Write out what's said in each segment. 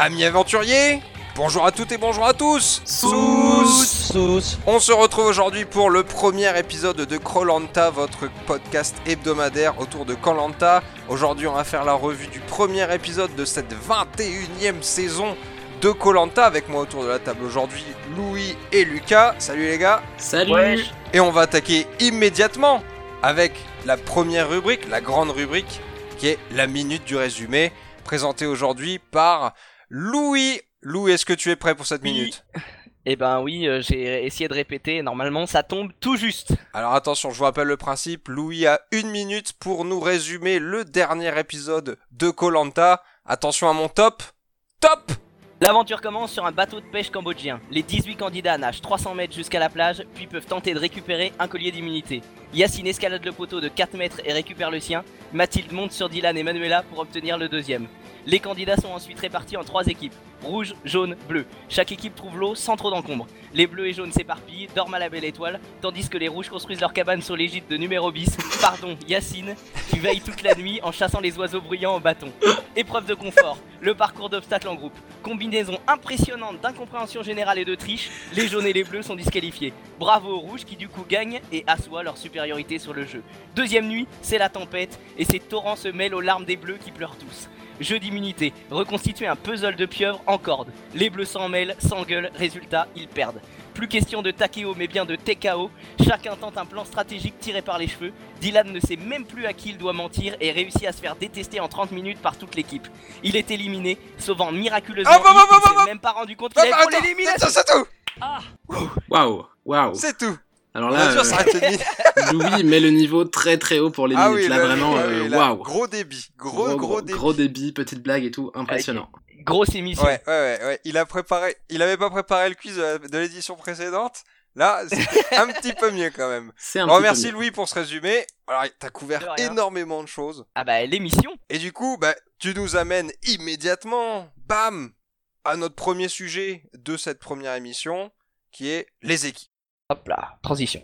Amis aventuriers, bonjour à toutes et bonjour à tous Sous On se retrouve aujourd'hui pour le premier épisode de Krolanta, votre podcast hebdomadaire autour de Kolanta. Aujourd'hui, on va faire la revue du premier épisode de cette 21e saison de Kolanta avec moi autour de la table aujourd'hui Louis et Lucas. Salut les gars. Salut Wesh. Et on va attaquer immédiatement avec la première rubrique, la grande rubrique qui est la minute du résumé présentée aujourd'hui par Louis. Louis, est-ce que tu es prêt pour cette Oui. minute? Eh ben oui, euh, j'ai essayé de répéter, normalement ça tombe tout juste. Alors attention, je vous rappelle le principe. Louis a une minute pour nous résumer le dernier épisode de Colanta. Attention à mon top. Top L'aventure commence sur un bateau de pêche cambodgien. Les 18 candidats nagent 300 mètres jusqu'à la plage, puis peuvent tenter de récupérer un collier d'immunité. Yacine escalade le poteau de 4 mètres et récupère le sien. Mathilde monte sur Dylan et Manuela pour obtenir le deuxième. Les candidats sont ensuite répartis en trois équipes. Rouge, jaune, bleu. Chaque équipe trouve l'eau sans trop d'encombre. Les bleus et jaunes s'éparpillent, dorment à la belle étoile, tandis que les rouges construisent leur cabane sur l'égide de numéro bis, pardon, Yacine, qui veille toute la nuit en chassant les oiseaux bruyants au bâton. Épreuve de confort, le parcours d'obstacles en groupe. Combinaison impressionnante d'incompréhension générale et de triche, les jaunes et les bleus sont disqualifiés. Bravo aux rouges qui du coup gagnent et assoient leur supériorité sur le jeu. Deuxième nuit, c'est la tempête et ces torrents se mêlent aux larmes des bleus qui pleurent tous. Jeu d'immunité, reconstituer un puzzle de pieuvres en corde. Les bleus s'en mêlent, s'engueulent, résultat, ils perdent. Plus question de Takeo mais bien de TKO, chacun tente un plan stratégique tiré par les cheveux. Dylan ne sait même plus à qui il doit mentir et réussit à se faire détester en 30 minutes par toute l'équipe. Il est éliminé, sauvant miraculeusement Ah, bah, bah, bah, ne bah, s'est même pas rendu compte qu'il Ah, avait bah, pour l'élimination c'est tout Waouh Waouh C'est tout Alors là, euh. Louis met le niveau très très haut pour les Ah minutes. oui, là, là, vraiment, euh, waouh Gros débit. Gros, gros, débit. gros débit, petite blague et tout, impressionnant. Grosse émission. Ouais, ouais, ouais, ouais. Il a préparé. Il avait pas préparé le quiz de la- de l'édition précédente. Là, c'est un petit peu mieux quand même. C'est un On petit peu remercie mieux. Louis pour ce résumé. Alors, t'as couvert énormément de choses. Ah bah l'émission Et du coup, bah, tu nous amènes immédiatement, bam, à notre premier sujet de cette première émission, qui est les équipes. Hop là, transition.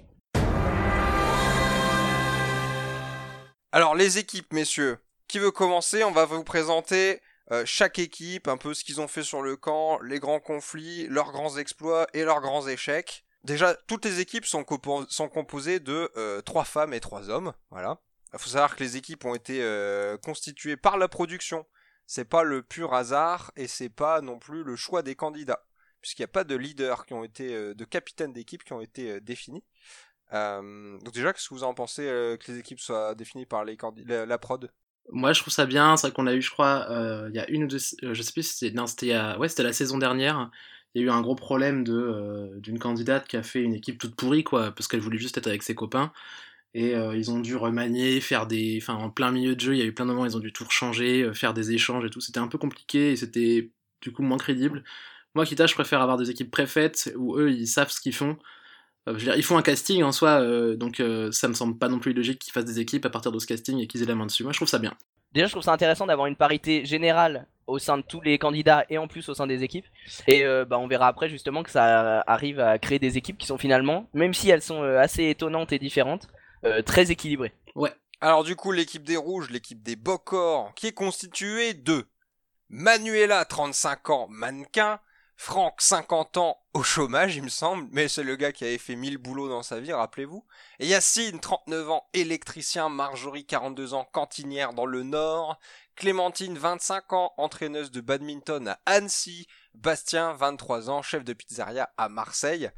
Alors, les équipes, messieurs, qui veut commencer On va vous présenter euh, chaque équipe, un peu ce qu'ils ont fait sur le camp, les grands conflits, leurs grands exploits et leurs grands échecs. Déjà, toutes les équipes sont, compo- sont composées de euh, trois femmes et trois hommes. Voilà. Il faut savoir que les équipes ont été euh, constituées par la production. C'est pas le pur hasard et c'est pas non plus le choix des candidats, puisqu'il n'y a pas de leaders qui ont été, euh, de capitaines d'équipe qui ont été euh, définis. Euh, donc déjà, qu'est-ce que vous en pensez que les équipes soient définies par les la, prod? Moi, je trouve ça bien. C'est vrai qu'on a eu, je crois, il y a une ou deux, je sais plus si c'était, non, c'était, ouais, c'était la saison dernière. Il y a eu un gros problème de d'une candidate qui a fait une équipe toute pourrie, quoi, parce qu'elle voulait juste être avec ses copains. Et ils ont dû remanier, faire des, enfin, en plein milieu de jeu, il y a eu plein de moments, ils ont dû tout changer, euh, faire des échanges et tout. C'était un peu compliqué et c'était du coup moins crédible. Moi, Kita, je préfère avoir des équipes préfaites où eux, ils savent ce qu'ils font. Euh, je veux dire, ils font un casting en soi, euh, donc euh, ça me semble pas non plus logique qu'ils fassent des équipes à partir de ce casting et qu'ils aient la main dessus. Moi, je trouve ça bien. Déjà, je trouve ça intéressant d'avoir une parité générale au sein de tous les candidats et en plus au sein des équipes. Et euh, bah, on verra après justement que ça arrive à créer des équipes qui sont finalement, même si elles sont assez étonnantes et différentes, euh, très équilibrées. Alors du coup, l'équipe des rouges, l'équipe des Bocors, qui est constituée de Manuela, 35 ans, mannequin, Franck, 50 ans, au chômage, il me semble, mais c'est le gars qui avait fait 1000 boulots dans sa vie, rappelez-vous. Yacine, 39 ans, électricien, Marjorie, 42 ans, cantinière dans le Nord, Clémentine, 25 ans, entraîneuse de badminton à Annecy, Bastien, 23 ans, chef de pizzeria à Marseille.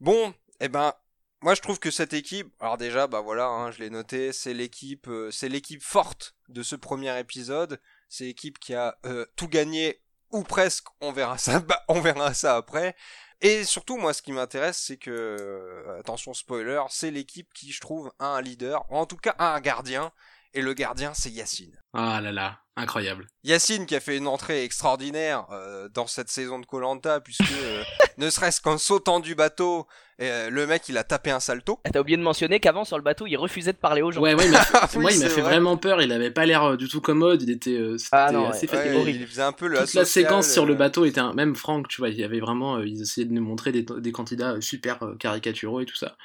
Bon, eh ben, moi je trouve que cette équipe, alors déjà bah voilà, hein, je l'ai noté, c'est l'équipe, euh, c'est l'équipe forte de ce premier épisode. C'est l'équipe qui a euh, tout gagné ou presque. On verra ça, bah, on verra ça après. Et surtout moi ce qui m'intéresse c'est que euh, attention spoiler, c'est l'équipe qui je trouve a un leader, en tout cas a un gardien. Et le gardien c'est Yacine. Ah là là, incroyable. Yacine qui a fait une entrée extraordinaire euh, dans cette saison de Colanta puisque euh, ne serait-ce qu'en sautant du bateau, euh, le mec il a tapé un salto. Ah, T'as oublié de mentionner qu'avant sur le bateau, il refusait de parler aux gens. Ouais, ouais, il m'a fait- oui, moi il m'a fait vrai. vraiment peur. Il avait pas l'air euh, du tout commode. Il était, euh, c'était Ah non, assez ouais, il faisait un peu le Toute la séquence sur le bateau était un... même Franck, tu vois, il y avait vraiment, euh, ils essayaient de nous montrer des, des candidats super euh, caricaturaux et tout ça.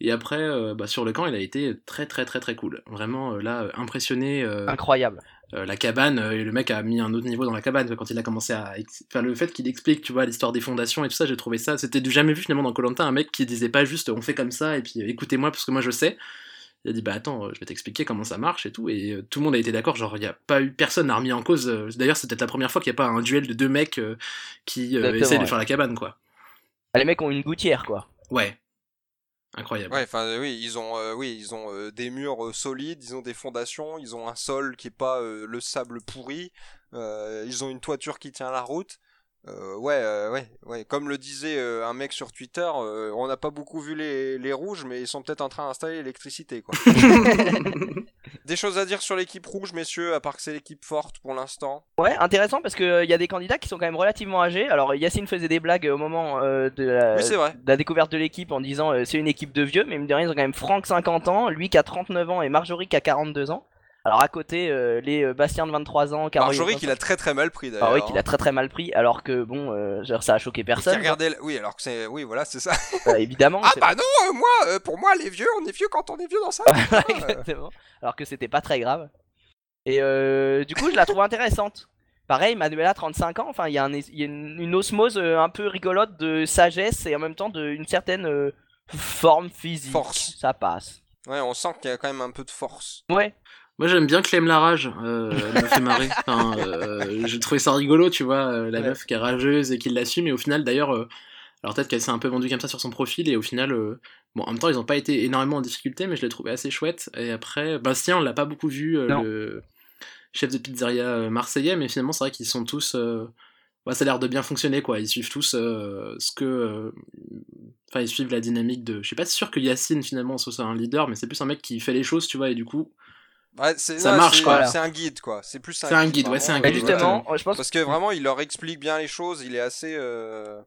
Et après, euh, bah, sur le camp, il a été très très très très cool. Vraiment, euh, là, euh, impressionné. euh, Incroyable. la cabane, et le mec a mis un autre niveau dans la cabane quand il a commencé à. Enfin, le fait qu'il explique, tu vois, l'histoire des fondations et tout ça, j'ai trouvé ça. C'était du jamais vu finalement dans Colanta, un mec qui disait pas juste on fait comme ça et puis écoutez-moi parce que moi je sais. Il a dit bah attends, je vais t'expliquer comment ça marche et tout. Et tout le monde a été d'accord, genre il y a pas eu personne n'a remis en cause. D'ailleurs, c'est peut-être la première fois qu'il n'y a pas un duel de deux mecs qui essayent de ouais. faire la cabane, quoi. Ah, les mecs ont une gouttière, quoi. Ouais. Incroyable. Ouais, enfin oui, ils ont, euh, oui, ils ont euh, des murs euh, solides, ils ont des fondations, ils ont un sol qui est pas euh, le sable pourri, euh, ils ont une toiture qui tient la route. Euh, ouais, euh, ouais, ouais. Comme le disait euh, un mec sur Twitter, euh, on n'a pas beaucoup vu les, les rouges, mais ils sont peut-être en train d'installer l'électricité, quoi. des choses à dire sur l'équipe rouge, messieurs, à part que c'est l'équipe forte pour l'instant. Ouais, intéressant parce qu'il y a des candidats qui sont quand même relativement âgés. Alors Yacine faisait des blagues au moment euh, de, la, Oui, c'est vrai. de la découverte de l'équipe en disant euh, c'est une équipe de vieux, mais mine de rien ils ont quand même Franck 50 ans, lui qui a 39 ans et Marjorie qui a 42 ans. Alors à côté euh, les euh, Bastien de 23 ans, Caroline Marjorie de qui l'a très très mal pris d'ailleurs. Ah oui, qu'il a très très mal pris, alors que bon, euh, genre, ça a choqué personne. regardait le- Oui, alors que c'est, oui, voilà, c'est ça. Euh, évidemment. Ah bah non, moi, pour moi, les vieux, on est vieux quand on est vieux dans ça. Exactement. Alors que c'était pas très grave. Et du coup, je la trouve intéressante. Pareil, Manuela, 35 ans, enfin, il y a, un y a une, une osmose un peu rigolote de sagesse et en même temps d'une certaine forme physique. Force. Ça passe. Ouais, on sent qu'il y a quand même un peu de force. Ouais. Moi j'aime bien Clem la rage, euh, elle me fait marrer. Enfin, euh, j'ai trouvé ça rigolo, tu vois, euh, la Ouais. meuf qui est rageuse et qui l'assume, mais au final d'ailleurs, euh, alors peut-être qu'elle s'est un peu vendue comme ça sur son profil, et au final, euh, bon en même temps ils ont pas été énormément en difficulté, mais je l'ai trouvé assez chouette. Et après, Bastien on l'a pas beaucoup vu, euh, le chef de pizzeria marseillais, mais finalement c'est vrai qu'ils sont tous... euh, ouais, ça a l'air de bien fonctionner quoi, ils suivent tous euh, ce que... euh, Enfin ils suivent la dynamique de... Je suis pas sûr que Yacine finalement soit un leader, mais c'est plus un mec qui fait les choses, tu vois, et du coup... Ouais, Ça marche, quoi. C'est un guide, quoi. C'est plus C'est un guide, ouais, c'est un guide, justement, je pense Parce que vraiment, il leur explique bien les choses. Il est assez. euh,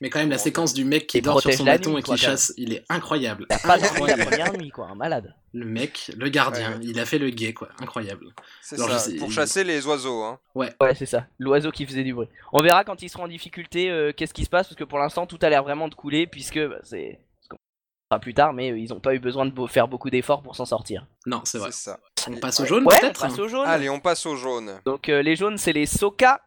Mais quand même, la Bon, séquence du mec qui Il dort sur son bâton nuit, et qui quoi, chasse, il est incroyable. a pas dormi la Incroyable. première nuit, quoi, un malade. Le mec, le gardien, Ouais, ouais. il a fait le gay, quoi. Incroyable. C'est Alors, ça. sais- Pour chasser les oiseaux, hein. Ouais, c'est ça. L'oiseau qui faisait du bruit. On verra quand ils seront en difficulté euh, qu'est-ce qui se passe parce que pour l'instant tout a l'air vraiment de couler puisque bah, c'est verra plus tard, mais euh, ils ont pas eu besoin de faire beaucoup d'efforts pour s'en sortir. Non, c'est vrai. Ça. On passe au jaune, Ouais, on peut-être passe au jaune. Allez, on passe au jaune. Donc euh, les jaunes c'est les Soka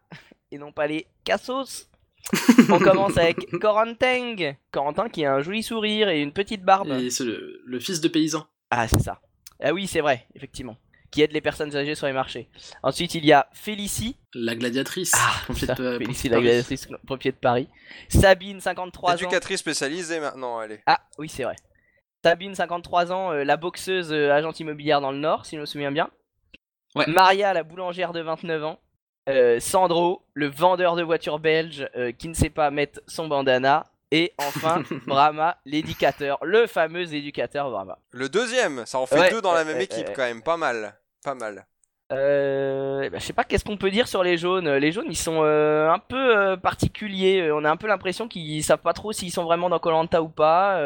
et non pas les Cassos. on commence avec Coranteng. Corentin qui a un joli sourire et une petite barbe. Et c'est le, le fils de paysan. Ah c'est ça. Ah oui c'est vrai, effectivement. Qui aide les personnes âgées sur les marchés. Ensuite il y a Félicie. La gladiatrice. Ah, pompier ça, de- pompier Félicie la Paris. gladiatrice pompier de Paris. Sabine 53 ans. Éducatrice spécialisée maintenant, allez. Ah oui c'est vrai. Sabine 53 ans, euh, la boxeuse euh, agente immobilière dans le Nord si je me souviens bien. Ouais. Maria la boulangère de 29 ans. Euh, Sandro, le vendeur de voitures belge euh, qui ne sait pas mettre son bandana. Et enfin, Brahma, l'éducateur, le fameux éducateur Brahma. Le deuxième, ça en fait Ouais, deux dans la même équipe quand même. Pas mal. Pas mal. Euh, eh ben, je sais pas qu'est-ce qu'on peut dire sur les jaunes? Les jaunes, ils sont euh, un peu euh, particuliers. On a un peu l'impression qu'ils savent pas trop s'ils sont vraiment dans Colanta ou pas.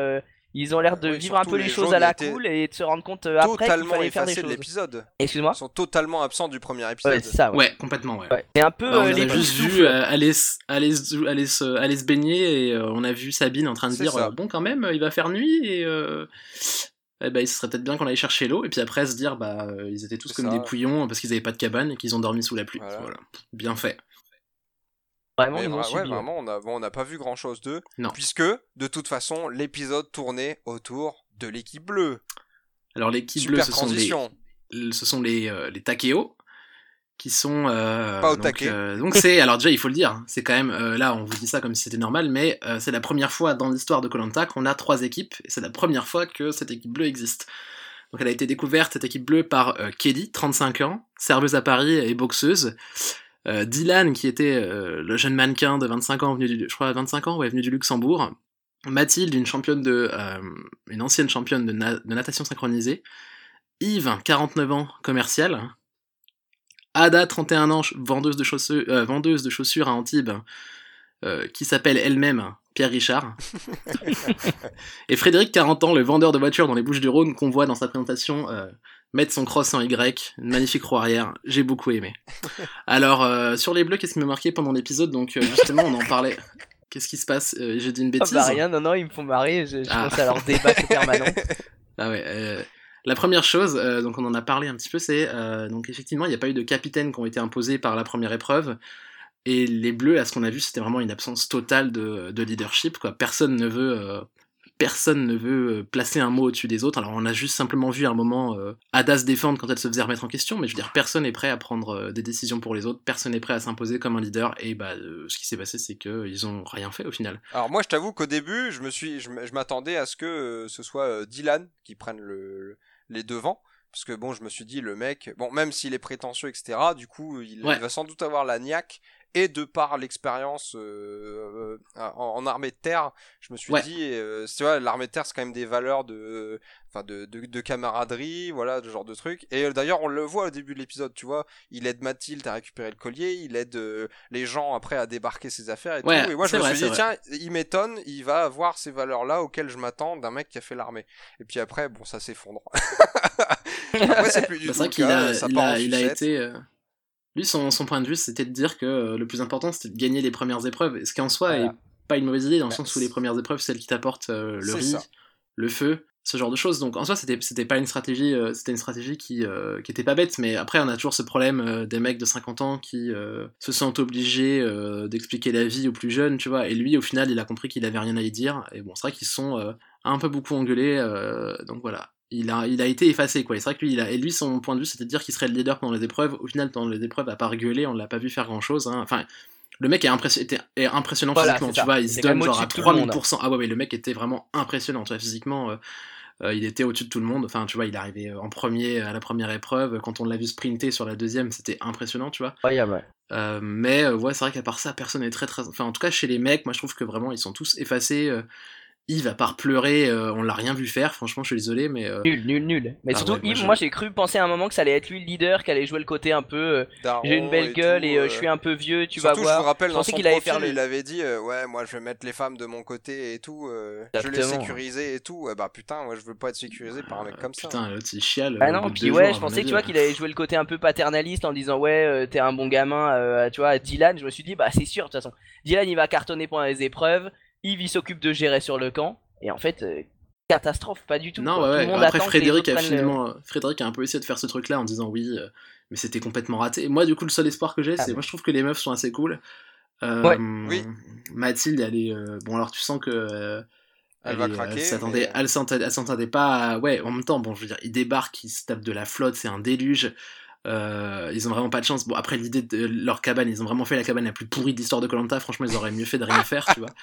Ils ont l'air de Oui, vivre un peu les les choses à la cool et de se rendre compte euh, après qu'il fallait faire des choses. l'épisode. Excuse-moi. Ils sont totalement absents du premier épisode. Ouais, c'est ça. Ouais. Ouais, complètement, ouais. Ouais. C'est un peu Bah, on euh, les a juste vu euh, aller, se- aller, se- aller, se, aller se baigner et euh, on a vu Sabine en train de dire bon quand même il va faire nuit et eh ben, il serait peut-être bien qu'on aille chercher l'eau et puis après se dire bah euh, ils étaient tous comme ça. des couillons parce qu'ils avaient pas de cabane et qu'ils ont dormi sous la pluie. Voilà. Voilà. Bien fait. Vraiment, Mais ils vra- m'ont ouais, suivi. ouais. vraiment, on n'a pas vu grand chose d'eux. Puisque, de toute façon, l'épisode tournait autour de l'équipe bleue. Alors l'équipe bleue ce sont les ce sont les, euh, les Takeo qui sont euh, Pas au donc, taquet. euh, donc c'est alors déjà il faut le dire hein, c'est quand même euh, là on vous dit ça comme si c'était normal mais c'est la première fois dans l'histoire de Colanta qu'on a trois équipes et c'est la première fois que cette équipe bleue existe donc elle a été découverte cette équipe bleue par euh, Kelly 35 ans serveuse à Paris et boxeuse Euh, Dylan qui était euh, le jeune mannequin de 25 ans venu du, je crois 25 ans ouais venu du Luxembourg Mathilde une championne de euh, une ancienne championne de, na- de natation synchronisée Yves, 49 ans, commercial. Ada, 31 ans, vendeuse de chaussures, vendeuse de chaussures à Antibes, qui s'appelle elle-même Pierre Richard. et Frédéric, 40 ans, le vendeur de voitures dans les Bouches du Rhône qu'on voit dans sa présentation mettre son cross en Y, une magnifique roue arrière. J'ai beaucoup aimé. Alors, euh, sur les bleus, qu'est-ce qui m'a marqué pendant l'épisode? Donc, euh, justement, on en parlait. Qu'est-ce qui se passe? Euh, J'ai dit une Ah bêtise bah rien, non, non, ils me font marrer. Je, je Ah. pense à leur débat permanent. Ah ouais. La première chose, donc on en a parlé un petit peu, c'est donc effectivement il n'y a pas eu de capitaine qui ont été imposés par la première épreuve. Et les Bleus, à ce qu'on a vu, c'était vraiment une absence totale de, de leadership. Quoi. Personne ne veut, personne ne veut euh, placer un mot au-dessus des autres. Alors on a juste simplement vu un moment euh, Ada se défendre quand elle se faisait remettre en question, mais je veux dire, personne n'est prêt à prendre euh, des décisions pour les autres. Personne n'est prêt à s'imposer comme un leader. Et bah, euh, ce qui s'est passé, c'est qu'ils ont rien fait au final. Alors moi, je t'avoue qu'au début, je me suis, je m'attendais à ce que ce soit Dylan qui prenne le, le- les devants. Parce que bon, je me suis dit, le mec, bon, même s'il est prétentieux, etc., du coup, il, Ouais. il va sans doute avoir la niaque. Et de par l'expérience euh, euh, en, en armée de terre, je me suis Ouais. dit, euh, tu vois, l'armée de terre, c'est quand même des valeurs de, enfin, de, de, de camaraderie, voilà, ce genre de truc. Et euh, d'ailleurs, on le voit au début de l'épisode, tu vois, il aide Mathilde à récupérer le collier, il aide euh, les gens après à débarquer ses affaires et Ouais, tout. Et moi, je me vrai, suis dit, tiens, il m'étonne, il va avoir ces valeurs-là auxquelles je m'attends d'un mec qui a fait l'armée. Et puis après, bon, ça s'effondre. après, c'est plus du Bah, tout vrai qu'il a, ça il part en a, il a été. Lui, son, son point de vue, c'était de dire que euh, le plus important, c'était de gagner les premières épreuves. Et ce qui en soi Voilà. est pas une mauvaise idée, dans le Bah, sens où les premières épreuves, c'est celles qui t'apportent euh, le riz, ça. le feu, ce genre de choses. Donc en soi, c'était pas une stratégie, euh, c'était une stratégie qui, euh, qui était pas bête. Mais après, on a toujours ce problème des mecs de 50 ans qui se sentent obligés d'expliquer la vie aux plus jeunes, tu vois. Et lui, au final, il a compris qu'il avait rien à y dire. Et bon, c'est vrai qu'ils sont euh, un peu beaucoup engueulés. euh, donc voilà. Il a, il a été effacé, quoi. Et c'est vrai que lui, il a, et lui, son point de vue, c'était de dire qu'il serait le leader pendant les épreuves. Au final, dans les épreuves, à part gueuler, on l'a pas vu faire grand chose. Enfin, le mec est, est impressionnant Voilà, physiquement, tu vois. Il se donne genre à au-dessus de tout le monde. 3000%. Ah ouais, ouais, le mec était vraiment impressionnant, tu vois, physiquement. euh, euh, il était au-dessus de tout le monde. Enfin, tu vois, il est arrivé euh, en premier à la première épreuve. Quand on l'a vu sprinter sur la deuxième, c'était impressionnant, tu vois. Euh, mais ouais, c'est vrai qu'à part ça, personne n'est très très. Enfin, en tout cas, chez les mecs, moi je trouve que vraiment ils sont tous effacés. Yves, à part pleurer, euh, on l'a rien vu faire. Franchement, je suis désolé, mais. euh, Nul, nul, nul. Mais Ah surtout, ouais, moi, Yves, je- moi j'ai cru penser à un moment que ça allait être lui le leader, qui allait jouer le côté un peu. euh, j'ai une belle et gueule tout, et euh, euh, je suis un peu vieux, tu Surtout, vas voir. je vous rappelle, Je dans pensais son qu'il allait profil, faire le- il avait dit euh, Ouais, moi je vais mettre les femmes de mon côté et tout, euh, je vais les sécuriser et tout. Bah putain, moi je veux pas être sécurisé par un mec euh, comme ça. Putain, l'autre il chiale. Ah non, puis ouais, jours, je pensais, tu vois, euh. qu'il allait jouer le côté un peu paternaliste en disant ouais, euh, t'es un bon gamin, euh, tu vois, Dylan. Je me suis dit, bah c'est sûr, de toute façon. Dylan, il va cartonner pendant les épreuves. Yves, il s'occupe de gérer sur le camp. Et en fait, euh, catastrophe, pas du tout. Non, quoi. ouais, Tout ouais. le monde Après, Frédéric a le- finalement, euh, Frédéric a un peu essayé de faire ce truc-là en disant oui, euh, mais c'était complètement raté. Moi, du coup, le seul espoir que j'ai, Ah c'est, ouais. moi, je trouve que les meufs sont assez cool. Euh, Ouais. Oui. Mathilde, elle est, euh, bon, alors tu sens que. euh, Elle va est, craquer, s'attendait, mais- elle s'attendait pas. à- Ouais, en même temps, bon, je veux dire, ils débarquent, ils se tapent de la flotte, c'est un déluge. Euh, ils ont vraiment pas de chance. Bon, après l'idée de leur cabane, ils ont vraiment fait la cabane la plus pourrie de l'histoire de Colanta. Franchement, ils auraient mieux fait de rien faire, tu vois.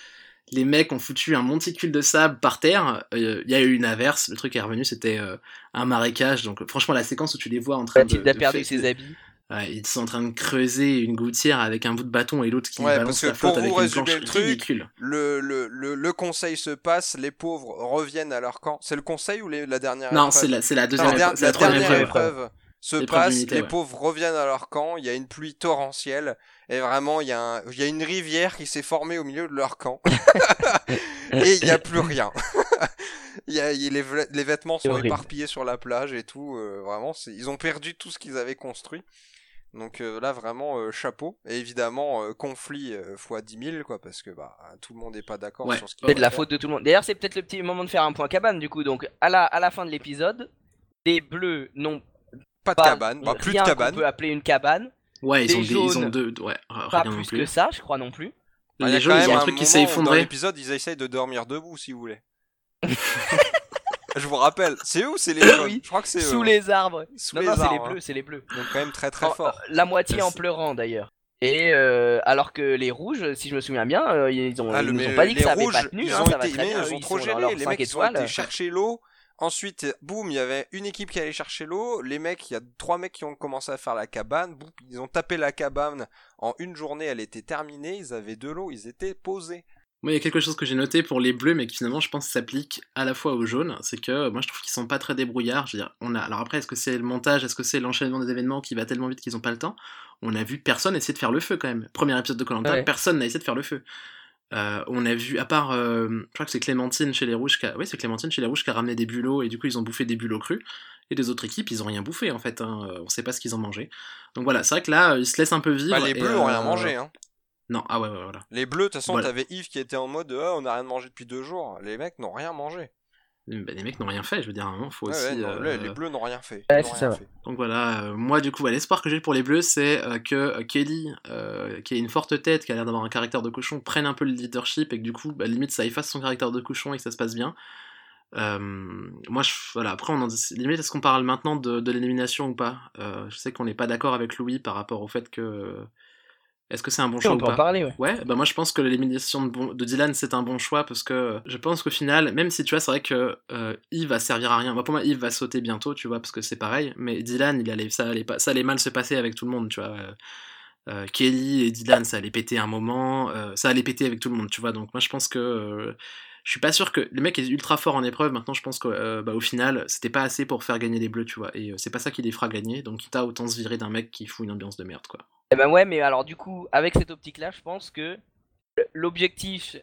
Les mecs ont foutu un monticule de sable par terre. Euh, Il y a eu une averse. Le truc est revenu, c'était euh, un marécage. Donc, franchement, la séquence où tu les vois en train de. A de perdu ses habits. Ouais, ils sont en train de creuser une gouttière avec un bout de bâton et l'autre qui Ouais, balance la flotte avec une planche le truc, ridicule. Le, le, le, le conseil se passe, les pauvres reviennent à leur camp. C'est le conseil ou les- la dernière Non, épreuve c'est la, c'est la deuxième épreuve. la la troisième dernière épreuve. épreuve se passe, les ouais. pauvres reviennent à leur camp, il y a une pluie torrentielle, et vraiment, il y, a un- il y a une rivière qui s'est formée au milieu de leur camp. et il n'y a plus rien. Y a, les, vê- les vêtements sont horrible. éparpillés sur la plage et tout. euh, vraiment, ils ont perdu tout ce qu'ils avaient construit. Donc euh, là, vraiment, euh, chapeau. Et évidemment, euh, conflit euh, fois 10 000, quoi, parce que bah, tout le monde n'est pas d'accord Ouais. sur ce qu'il C'est de la faire. faute de tout le monde. D'ailleurs, c'est peut-être le petit moment de faire un point cabane du coup. Donc, à la, à la fin de l'épisode, les bleus n'ont Pas de pas cabane, bah, plus de cabane. qu'on peut appeler une cabane. Ouais, ils ont, des, ils ont deux. Ouais, Pas plus plus. que ça, je crois non plus. Bah, il y les a jaunes, quand ils même ont un un truc qui s'est où Dans effondré. l'épisode, ils essayent de dormir debout, si vous voulez. Je vous rappelle, c'est eux ou c'est les jaunes Oui, Je crois que c'est. Sous hein. les arbres. Sous non, les non, c'est les arbres, hein. bleus, c'est les bleus. Donc quand même très très fort. euh, la moitié en pleurant d'ailleurs. Et euh, alors que les rouges, si je me souviens bien, euh, ils ont, Ah, ils nous ont pas dit que ça avait rouges, pas tenu. ils hein, ont ça va été, très bien, ils ils trop sont géré. leurs Les mecs, ils ont été chercher l'eau. Ensuite, boum, il y avait une équipe qui allait chercher l'eau. Les mecs, il y a trois mecs qui ont commencé à faire la cabane. Boum, ils ont tapé la cabane. En une journée, elle était terminée. Ils avaient de l'eau. Ils étaient posés. Moi, il y a quelque chose que j'ai noté pour les bleus, mais qui finalement, je pense, s'applique à la fois aux jaunes. C'est que moi, je trouve qu'ils sont pas très débrouillards. Je veux dire, on a. Alors après, est-ce que c'est le montage, est-ce que c'est l'enchaînement des événements qui va tellement vite qu'ils ont pas le temps? On a vu personne essayer de faire le feu quand même. Premier épisode de Colanta, Ouais. personne n'a essayé de faire le feu. Euh, on a vu, à part, euh, je crois que c'est Clémentine chez les Rouges, qui a... oui, c'est Clémentine chez les Rouges qui a ramené des bulots et du coup ils ont bouffé des bulots crus. Et les autres équipes, ils ont rien bouffé en fait. Hein. Euh, On sait pas ce qu'ils ont mangé. Donc voilà, c'est vrai que là, ils se laissent un peu vivre. Bah, les et, bleus ont rien euh, mangé. Hein. Non, ah ouais, ouais, voilà. Les bleus, de toute façon, Voilà. t'avais Yves qui était en mode ah, on n'a rien mangé depuis deux jours. Les mecs n'ont rien mangé. Bah, les mecs n'ont rien fait, je veux dire, à un moment, faut Ouais, aussi. ouais, non, euh, les bleus n'ont rien fait. Ouais, rien ça, fait. Donc voilà, euh, moi du coup, ouais, l'espoir que j'ai pour les Bleus, c'est euh, que Kelly, euh, qui a une forte tête, qui a l'air d'avoir un caractère de cochon, prenne un peu le leadership et que du coup, bah, limite, ça efface son caractère de cochon et que ça se passe bien. Euh, moi, je, voilà, après, on en dit- limite, est-ce qu'on parle maintenant de, de l'élimination ou pas? Euh, Je sais qu'on n'est pas d'accord avec Louis par rapport au fait que. Est-ce que c'est un bon choix on ou peut pas en parler, ouais. Ouais, bah moi je pense que l'élimination de, bon- de Dylan c'est un bon choix parce que je pense qu'au final, même si tu vois, c'est vrai que euh, Yves va servir à rien. Pour moi, Yves va sauter bientôt, tu vois, parce que c'est pareil. Mais Dylan, il allait, ça, allait pas, ça allait mal se passer avec tout le monde, tu vois. Euh, euh, Kelly et Dylan, ça allait péter un moment, euh, ça allait péter avec tout le monde, tu vois. Donc moi je pense que je suis pas sûr que le mec est ultra fort en épreuve. Maintenant, je pense qu'au bah, au final, c'était pas assez pour faire gagner les Bleus, tu vois. Et euh, c'est pas ça qui les fera gagner. Donc quitte à autant se virer d'un mec qui fout une ambiance de merde, quoi. Eh ben ouais, mais alors du coup, avec cette optique-là, je pense que l'objectif,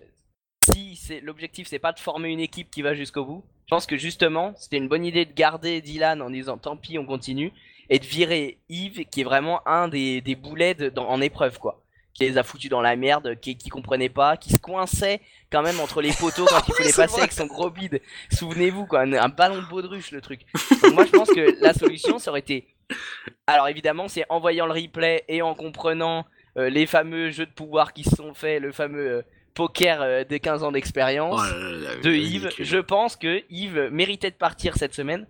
si c'est l'objectif, c'est pas de former une équipe qui va jusqu'au bout. Je pense que justement, c'était une bonne idée de garder Dylan en disant tant pis, on continue, et de virer Yves, qui est vraiment un des, des boulets en épreuve, quoi. Qui les a foutus dans la merde, qui, qui comprenait pas, qui se coinçait quand même entre les poteaux quand il fallait passer avec son gros bide. Souvenez-vous, quoi, un, un ballon de baudruche, le truc. Donc moi, je pense que la solution, ça aurait été. Alors évidemment, c'est en voyant le replay et en comprenant euh, les fameux jeux de pouvoir qui se sont faits, le fameux euh, poker euh, des 15 ans d'expérience Oh là, de Yves. ridicule. Je pense que Yves méritait de partir cette semaine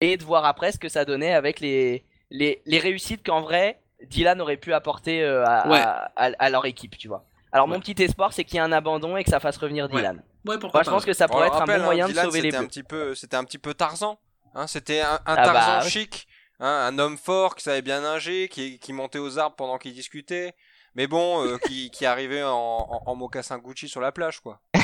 et de voir après ce que ça donnait avec les, les, les réussites qu'en vrai Dylan aurait pu apporter euh, à, Ouais. à, à- à leur équipe, tu vois. Alors mon petit espoir, c'est qu'il y ait un abandon et que ça fasse revenir. Dylan. Ouais, pourquoi Moi, je pense que ça On pourrait être rappelle, un bon hein, moyen Dylan, de sauver les c'était un petit peu, c'était un petit peu Tarzan. Hein, c'était un, un Ah Tarzan bah, ouais. chic, hein, un homme fort qui savait bien nager, qui, qui montait aux arbres pendant qu'ils discutaient, mais bon, euh, qui, qui arrivait en, en, en mocassin Gucci sur la plage, quoi.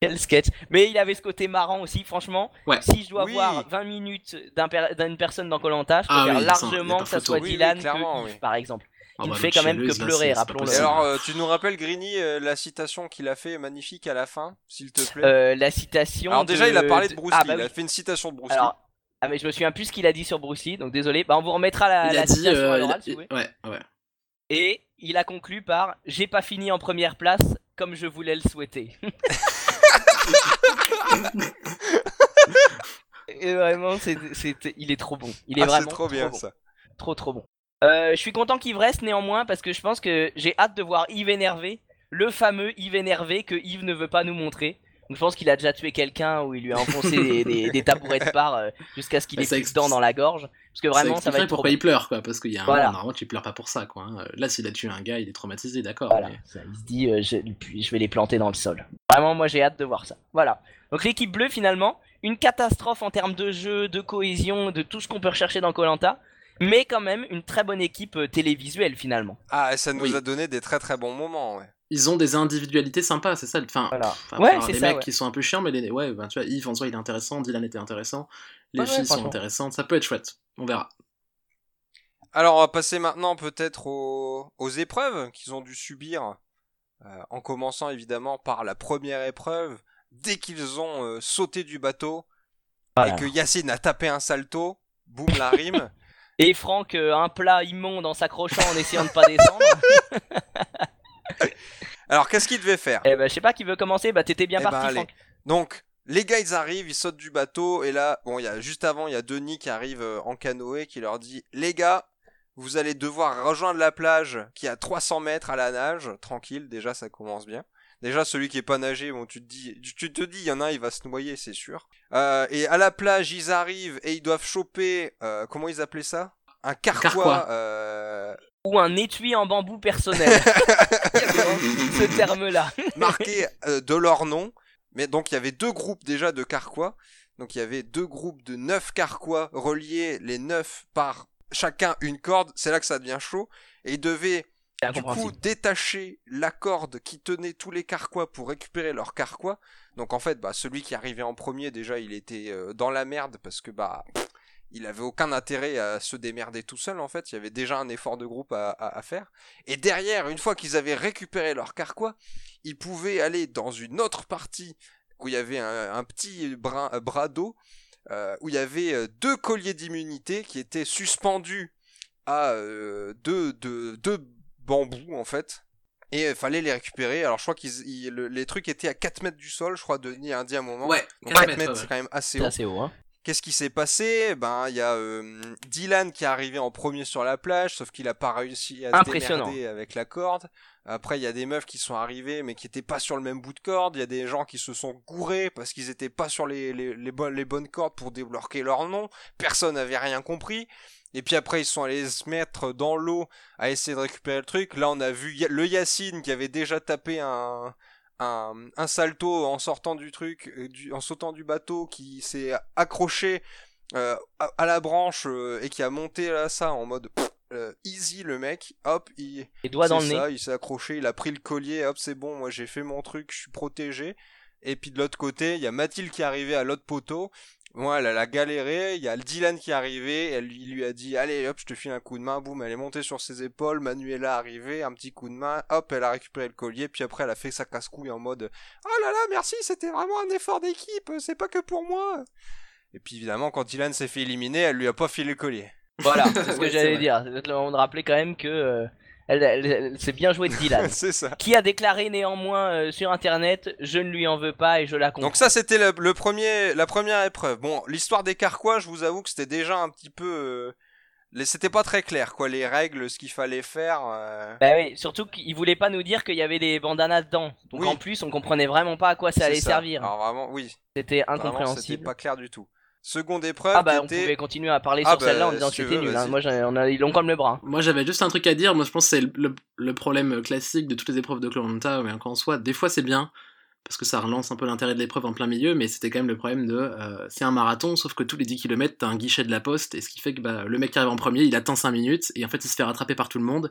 Quel sketch. Mais il avait ce côté marrant aussi, franchement. Ouais. Si je dois Oui. voir 20 minutes per- d'une personne dans Colanta, je Ah préfère oui, ça, y a largement que ça soit Oui, Dylan clairement, que Yves, par exemple. Ah qui bah, ne fait notre quand même que pleurer, rappelons-le. Alors, euh, tu nous rappelles, Grigny, euh, la citation qu'il a fait magnifique à la fin, s'il te plaît? Euh, la citation. Alors déjà, de- il a parlé de Bruce Ah, Lee, bah il a oui. fait une citation de Bruce Lee. Alors, ah, mais je me souviens plus ce qu'il a dit sur Bruce Lee, donc désolé. Bah, on vous remettra la, il la a dit, citation euh, à il a- l'oral, si vous voulez. ouais, ouais. Et il a conclu par J'ai pas fini en première place comme je voulais le souhaiter. Et vraiment, c'est, c'est- il est trop bon. Il est Ah, vraiment c'est trop bien bon. ça. Trop trop bon. Euh, je suis content qu'il reste néanmoins parce que je pense que j'ai hâte de voir Yves énervé, le fameux Yves énervé que Yves ne veut pas nous montrer. Donc je pense qu'il a déjà tué quelqu'un ou il lui a enfoncé des, des- des tabourets de part euh, jusqu'à ce qu'il ait plus de dents dans la gorge. Parce que vraiment, ça va être trop pourquoi bon. il pleure, quoi. Parce qu'il y a un Voilà. moment, normalement, tu pleures pas pour ça, quoi. hein. Là, s'il a tué un gars, il est traumatisé, d'accord. Voilà, mais- ça, il se dit euh, je, puis je vais les planter dans le sol. Vraiment, moi j'ai hâte de voir ça. Voilà. Donc l'équipe bleue finalement, une catastrophe en termes de jeu, de cohésion, de tout ce qu'on peut rechercher dans Colanta, mais quand même une très bonne équipe euh, télévisuelle finalement. Ah, et ça nous Oui. a donné des très très bons moments, ouais. Ils ont des individualités sympas, c'est ça. Enfin, Voilà. Ouais, c'est les ça, mecs ouais. qui sont un peu chiants, mais les, ouais, ben, tu vois, Yves en soi il est intéressant, Dylan était intéressant, les Ouais, filles sont intéressantes, ça peut être chouette. On verra. Alors, on va passer maintenant peut-être aux, aux épreuves qu'ils ont dû subir, euh, en commençant évidemment par la première épreuve. Dès qu'ils ont euh, sauté du bateau Voilà. et que Yacine a tapé un salto, boum la rime. Et Franck, euh, un plat immonde en s'accrochant en essayant de pas descendre. Alors, qu'est-ce qu'il devait faire? Eh ben, je sais pas qui veut commencer. Bah, t'étais bien Eh ben, parti, allez. Franck. Donc, les gars, ils arrivent, ils sautent du bateau, et là, bon, il y a, juste avant, il y a Denis qui arrive euh, en canoë, qui leur dit, les gars, vous allez devoir rejoindre la plage qui est à 300 mètres à la nage, tranquille, déjà, ça commence bien. Déjà, celui qui est pas nagé, bon, tu te dis, tu- te dis, il y en a un, il va se noyer, c'est sûr. Euh, et à la plage, ils arrivent et ils doivent choper, euh, comment ils appelaient ça? Un carquois. carquois. euh, Ou un étui en bambou personnel. Ce terme-là. marqué euh, de leur nom. Mais donc il y avait deux groupes déjà de carquois. Donc il y avait deux groupes de neuf carquois reliés, les neuf par chacun une corde. C'est là que ça devient chaud. Et ils devaient du coup détacher la corde qui tenait tous les carquois pour récupérer leurs carquois. Donc en fait, bah, celui qui arrivait en premier déjà, il était euh, dans la merde parce que bah il avait aucun intérêt à se démerder tout seul en fait. Il y avait déjà un effort de groupe à, à- à faire. Et derrière, une fois qu'ils avaient récupéré leurs carquois, ils pouvaient aller dans une autre partie où il y avait un, un petit brin- euh, bras d'eau euh, où il y avait euh, deux colliers d'immunité qui étaient suspendus à euh, deux, deux, deux bambous en fait. Et il fallait les récupérer. Alors je crois qu'ils le- les trucs étaient à 4 mètres du sol, je crois, Denis a dit à un moment. Ouais, Donc 4 4 mètres, c'est ouais. quand même assez C'est haut. assez haut, hein. Qu'est-ce qui s'est passé? Ben, il y a euh, Dylan qui est arrivé en premier sur la plage, sauf qu'il a pas réussi à se démerder avec la corde. Après, il y a des meufs qui sont arrivées, mais qui étaient pas sur le même bout de corde. Il y a des gens qui se sont gourés parce qu'ils étaient pas sur les, les, les, bonnes, les bonnes cordes pour débloquer leur nom. Personne n'avait rien compris. Et puis après, ils sont allés se mettre dans l'eau à essayer de récupérer le truc. Là, on a vu le Yacine qui avait déjà tapé un, un, un salto en sortant du truc, euh, du, en sautant du bateau, qui s'est accroché euh, à, à la branche euh, et qui a monté là ça en mode pff, euh, easy le mec. Hop, il Les doigts dans le nez. il s'est accroché, il a pris le collier. Hop, c'est bon, moi j'ai fait mon truc, je suis protégé. Et puis de l'autre côté, il y a Mathilde qui est arrivée à l'autre poteau. Moi, elle, elle a galéré. Il y a le Dylan qui est arrivé. Elle lui, il lui a dit, allez, hop, je te file un coup de main. Boum, elle est montée sur ses épaules. Manuela est arrivée, un petit coup de main. Hop, elle a récupéré le collier. Puis après, elle a fait sa casse-couille en mode, oh là là, merci, c'était vraiment un effort d'équipe. C'est pas que pour moi. Et puis évidemment, quand Dylan s'est fait éliminer, elle lui a pas filé le collier. Voilà, c'est ce que Ouais, j'allais dire. C'est le moment de rappeler quand même que euh, elle, elle- elle s'est bien jouée de Dylan. c'est ça. qui a déclaré néanmoins euh, sur internet Je ne lui en veux pas et je la comprends. Donc ça c'était le, le premier, la première épreuve. Bon, l'histoire des carquois, je vous avoue que c'était déjà un petit peu, euh, c'était pas très clair quoi, les règles, ce qu'il fallait faire. euh, Bah oui, surtout qu'il voulait pas nous dire qu'il y avait des bandanas dedans. Donc Oui. en plus, on comprenait vraiment pas à quoi ça c'est allait ça. servir. Alors vraiment, oui, C'était vraiment, c'était incompréhensible. pas clair du tout. Seconde épreuve, Ah bah on était- pouvait continuer à parler Ah sur bah, celle-là en disant si que tu c'était nul. hein. Moi, on a, ils l'ont comme le bras. Moi j'avais juste un truc à dire, moi je pense que c'est le, le- le problème classique de toutes les épreuves de Koh-Lanta, mais encore en soi, des fois c'est bien, parce que ça relance un peu l'intérêt de l'épreuve en plein milieu, mais c'était quand même le problème de, euh, c'est un marathon, sauf que tous les 10 km t'as un guichet de la poste, et ce qui fait que bah, le mec qui arrive en premier, il attend 5 minutes, et en fait il se fait rattraper par tout le monde,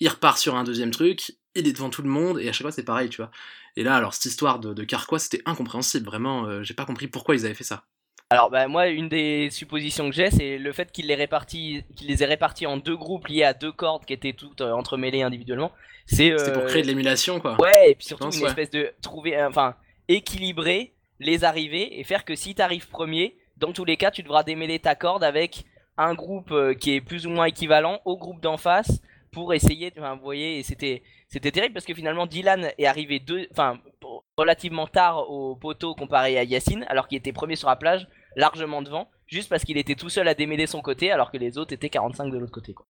il repart sur un deuxième truc, il est devant tout le monde, et à chaque fois c'est pareil, tu vois. Et là, alors cette histoire de, de Carquois, c'était incompréhensible, vraiment, euh, j'ai pas compris pourquoi ils avaient fait ça. Alors bah moi, une des suppositions que j'ai, c'est le fait qu'il les répartit, qu'il les ait répartis en deux groupes liés à deux cordes qui étaient toutes euh, entremêlées individuellement. C'est pour euh, créer de l'émulation, quoi. Ouais, et puis surtout pense, une ouais. espèce de trouver, enfin, équilibrer les arrivées et faire que si t'arrives premier, dans tous les cas, tu devras démêler ta corde avec un groupe euh, qui est plus ou moins équivalent au groupe d'en face pour essayer. Enfin, vous voyez, c'était c'était terrible parce que finalement Dylan est arrivé deux, enfin, relativement tard au poteau comparé à Yacine, alors qu'il était premier sur la plage, largement devant, juste parce qu'il était tout seul à démêler son côté, alors que les autres étaient 45 de l'autre côté, quoi.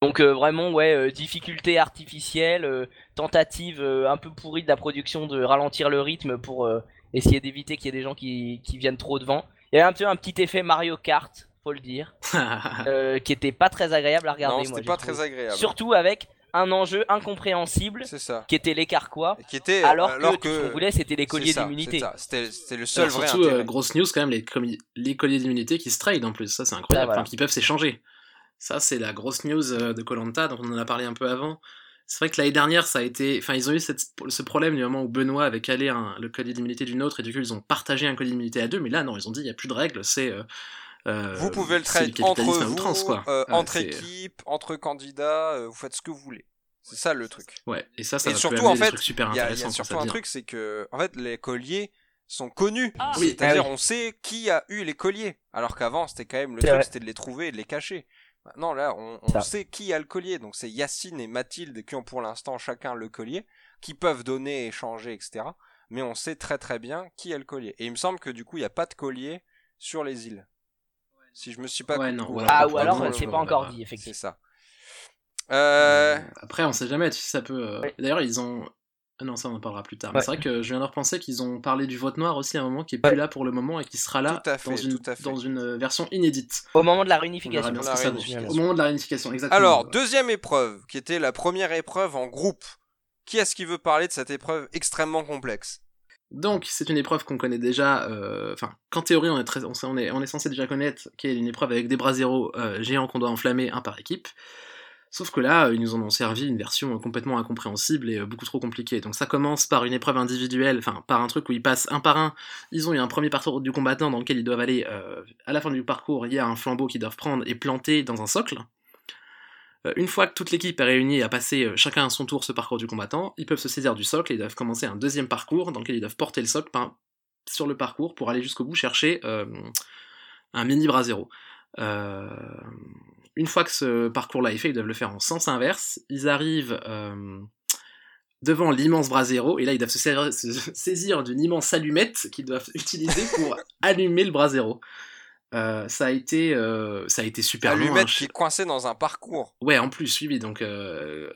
Donc euh, vraiment ouais euh, difficulté artificielle, euh, tentative un peu pourrie de la production de ralentir le rythme pour essayer d'éviter qu'il y ait des gens qui, qui viennent trop devant. Il y avait un peu un petit effet Mario Kart, faut le dire, qui était pas très agréable à regarder. non, c'était pas trouvé. très agréable. Surtout avec un enjeu incompréhensible C'est ça. qui était l'écart quoi, Qui était alors, alors que, ce qu'on voulait c'était les colliers d'immunité. C'était c'était le seul Alors, vrai surtout, euh, grosse news quand même, les, les colliers d'immunité qui se trade en plus, ça c'est incroyable, Ah, voilà. enfin, qui peuvent s'échanger. Ça c'est la grosse news euh, de Colanta, dont on en a parlé un peu avant. C'est vrai que l'année dernière, ça a été, enfin ils ont eu cette- ce problème du moment où Benoît avait calé un- le collier d'immunité d'une autre et du coup ils ont partagé un collier d'immunité à deux, mais là non, ils ont dit il y a plus de règles, c'est euh, euh, vous pouvez le trade entre capitalisme à vous, outrance, quoi. euh, Ouais, entre équipes, entre candidats, euh, vous faites ce que vous voulez. C'est ça le truc. Ouais, et ça, ça Et surtout, en fait, super y a, y surtout un truc, c'est que en fait les colliers sont connus. Oui, C'est-à-dire ah oui. on sait qui a eu les colliers. Alors qu'avant c'était quand même le truc, c'était de les trouver et de les cacher. Maintenant là, on, on sait qui a le collier. Donc c'est Yacine et Mathilde qui ont pour l'instant chacun le collier, qui peuvent donner, échanger, etc. Mais on sait très très bien qui a le collier. Et il me semble que du coup il n'y a pas de collier sur les îles. Si je me suis pas Ouais, ou- non, ou- ouais, Ah ou alors pas c'est pas euh, encore dit C'est effectivement. ça. Euh, Euh, Après, on sait jamais, tu sais, ça peut. euh, Ouais. D'ailleurs, ils ont. Ah non, ça on en parlera plus tard. Mais Ouais. c'est vrai que je viens de repenser qu'ils ont parlé du vote noir aussi à un moment qui est plus là pour le moment et qui sera là Tout à fait, dans, une, dans une euh, version inédite. Au moment de la réunification. La réunification. Au moment de la réunification, exactement. Alors, deuxième épreuve, qui était la première épreuve en groupe. Qui est-ce qui veut parler de cette épreuve extrêmement complexe? Donc, c'est une épreuve qu'on connaît déjà. euh, Enfin, qu'en théorie, on est, on, est, on est censé déjà connaître, qui est une épreuve avec des bras zéro euh, géants qu'on doit enflammer un par équipe. Sauf que là, euh, ils nous en ont servi une version complètement incompréhensible et beaucoup trop compliquée. Donc ça commence par une épreuve individuelle, enfin par un truc où ils passent un par un. Ils ont eu un premier parcours du combattant dans lequel ils doivent aller. à la fin du parcours, il y a un flambeau qu'ils doivent prendre et planter dans un socle. Euh, une fois que toute l'équipe est réunie et a passé euh, chacun à son tour ce parcours du combattant, ils peuvent se saisir du socle et ils doivent commencer un deuxième parcours dans lequel ils doivent porter le socle sur le parcours pour aller jusqu'au bout chercher euh, un mini bras zéro. Euh, une fois que ce parcours-là est fait, ils doivent le faire en sens inverse. Ils arrivent devant l'immense brasero, et là ils doivent se, saisir- d'une immense allumette qu'ils doivent utiliser pour allumer le brasero. Euh, ça a été, euh, ça a été super long. Allumette hein. qui est coincée dans un parcours. Ouais, en plus, oui, oui, donc euh,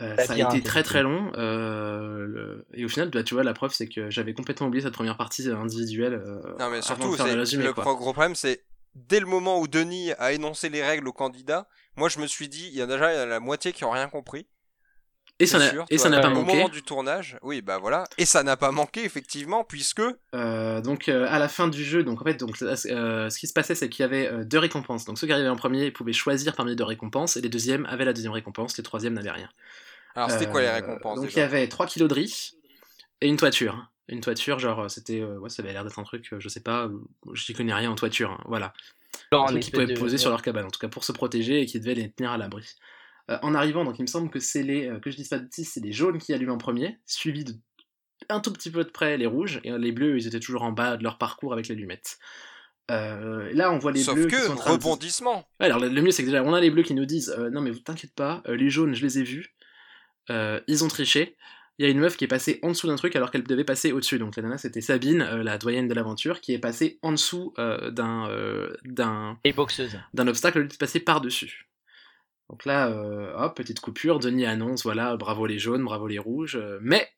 euh, ça a été très très long. euh, le- Et au final, bah, tu vois, la preuve, c'est que j'avais complètement oublié cette première partie individuelle. euh, Non mais avant surtout, de faire le résumé, le gros problème, c'est dès le moment où Denis a énoncé les règles aux candidats, moi je me suis dit, il y en a déjà il y en a la moitié qui ont rien compris. Et ça n'a pas Au manqué. moment du tournage, oui, bah voilà. Et ça n'a pas manqué, effectivement, puisque. Euh, donc euh, à la fin du jeu, donc en fait, donc, euh, ce qui se passait, c'est qu'il y avait euh, deux récompenses. Donc ceux qui arrivaient en premier pouvaient choisir parmi les deux récompenses, et les deuxièmes avaient la deuxième récompense, les troisièmes n'avaient rien. Alors, c'était quoi les Euh, récompenses Donc il y avait 3 kilos de riz et une toiture. Une toiture, genre, euh, c'était. euh, ouais, ça avait l'air d'être un truc, euh, je sais pas, euh, j'y connais rien en toiture, hein, voilà. Genre, Un un truc qu'ils espèce pouvaient de- poser sur leur cabane, en tout cas pour se protéger et qui devaient les tenir à l'abri. Euh, en arrivant, donc il me semble que c'est les, euh, que je dise pas de bêtises, c'est les jaunes qui allument en premier, suivi de un tout petit peu de près les rouges, et euh, les bleus, ils étaient toujours en bas de leur parcours avec l'allumette. Euh, là, on voit les Sauf bleus qui que, sont en train de- rebondissement. Ouais, alors le mieux, c'est que déjà, on a les bleus qui nous disent euh, Non, mais vous t'inquiète pas, euh, les jaunes, je les ai vus, euh, ils ont triché. Il y a une meuf qui est passée en dessous d'un truc alors qu'elle devait passer au-dessus. Donc la nana, c'était Sabine, euh, la doyenne de l'aventure, qui est passée en dessous euh, d'un euh, d'un Et boxeuse. d'un obstacle au lieu de passer par-dessus. Donc là, euh, hop, petite coupure, Denis annonce, voilà, bravo les jaunes, bravo les rouges, euh, mais,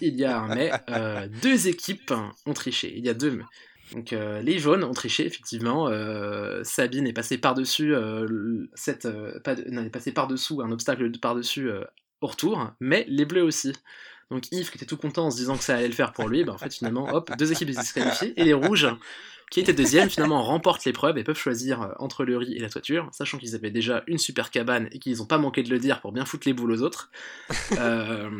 il y a un mais, euh, deux équipes ont triché, il y a deux... Donc euh, les jaunes ont triché, effectivement, euh, Sabine est passée par-dessus, cette, pas de- non, elle est passée par-dessous un obstacle de par-dessus au retour, mais les bleus aussi. Donc Yves, qui était tout content en se disant que ça allait le faire pour lui, ben, en fait, finalement, hop, deux équipes disqualifiées, et les rouges, qui étaient deuxièmes, finalement remportent l'épreuve et peuvent choisir euh, entre le riz et la toiture, sachant qu'ils avaient déjà une super cabane et qu'ils n'ont pas manqué de le dire pour bien foutre les boules aux autres. Euh,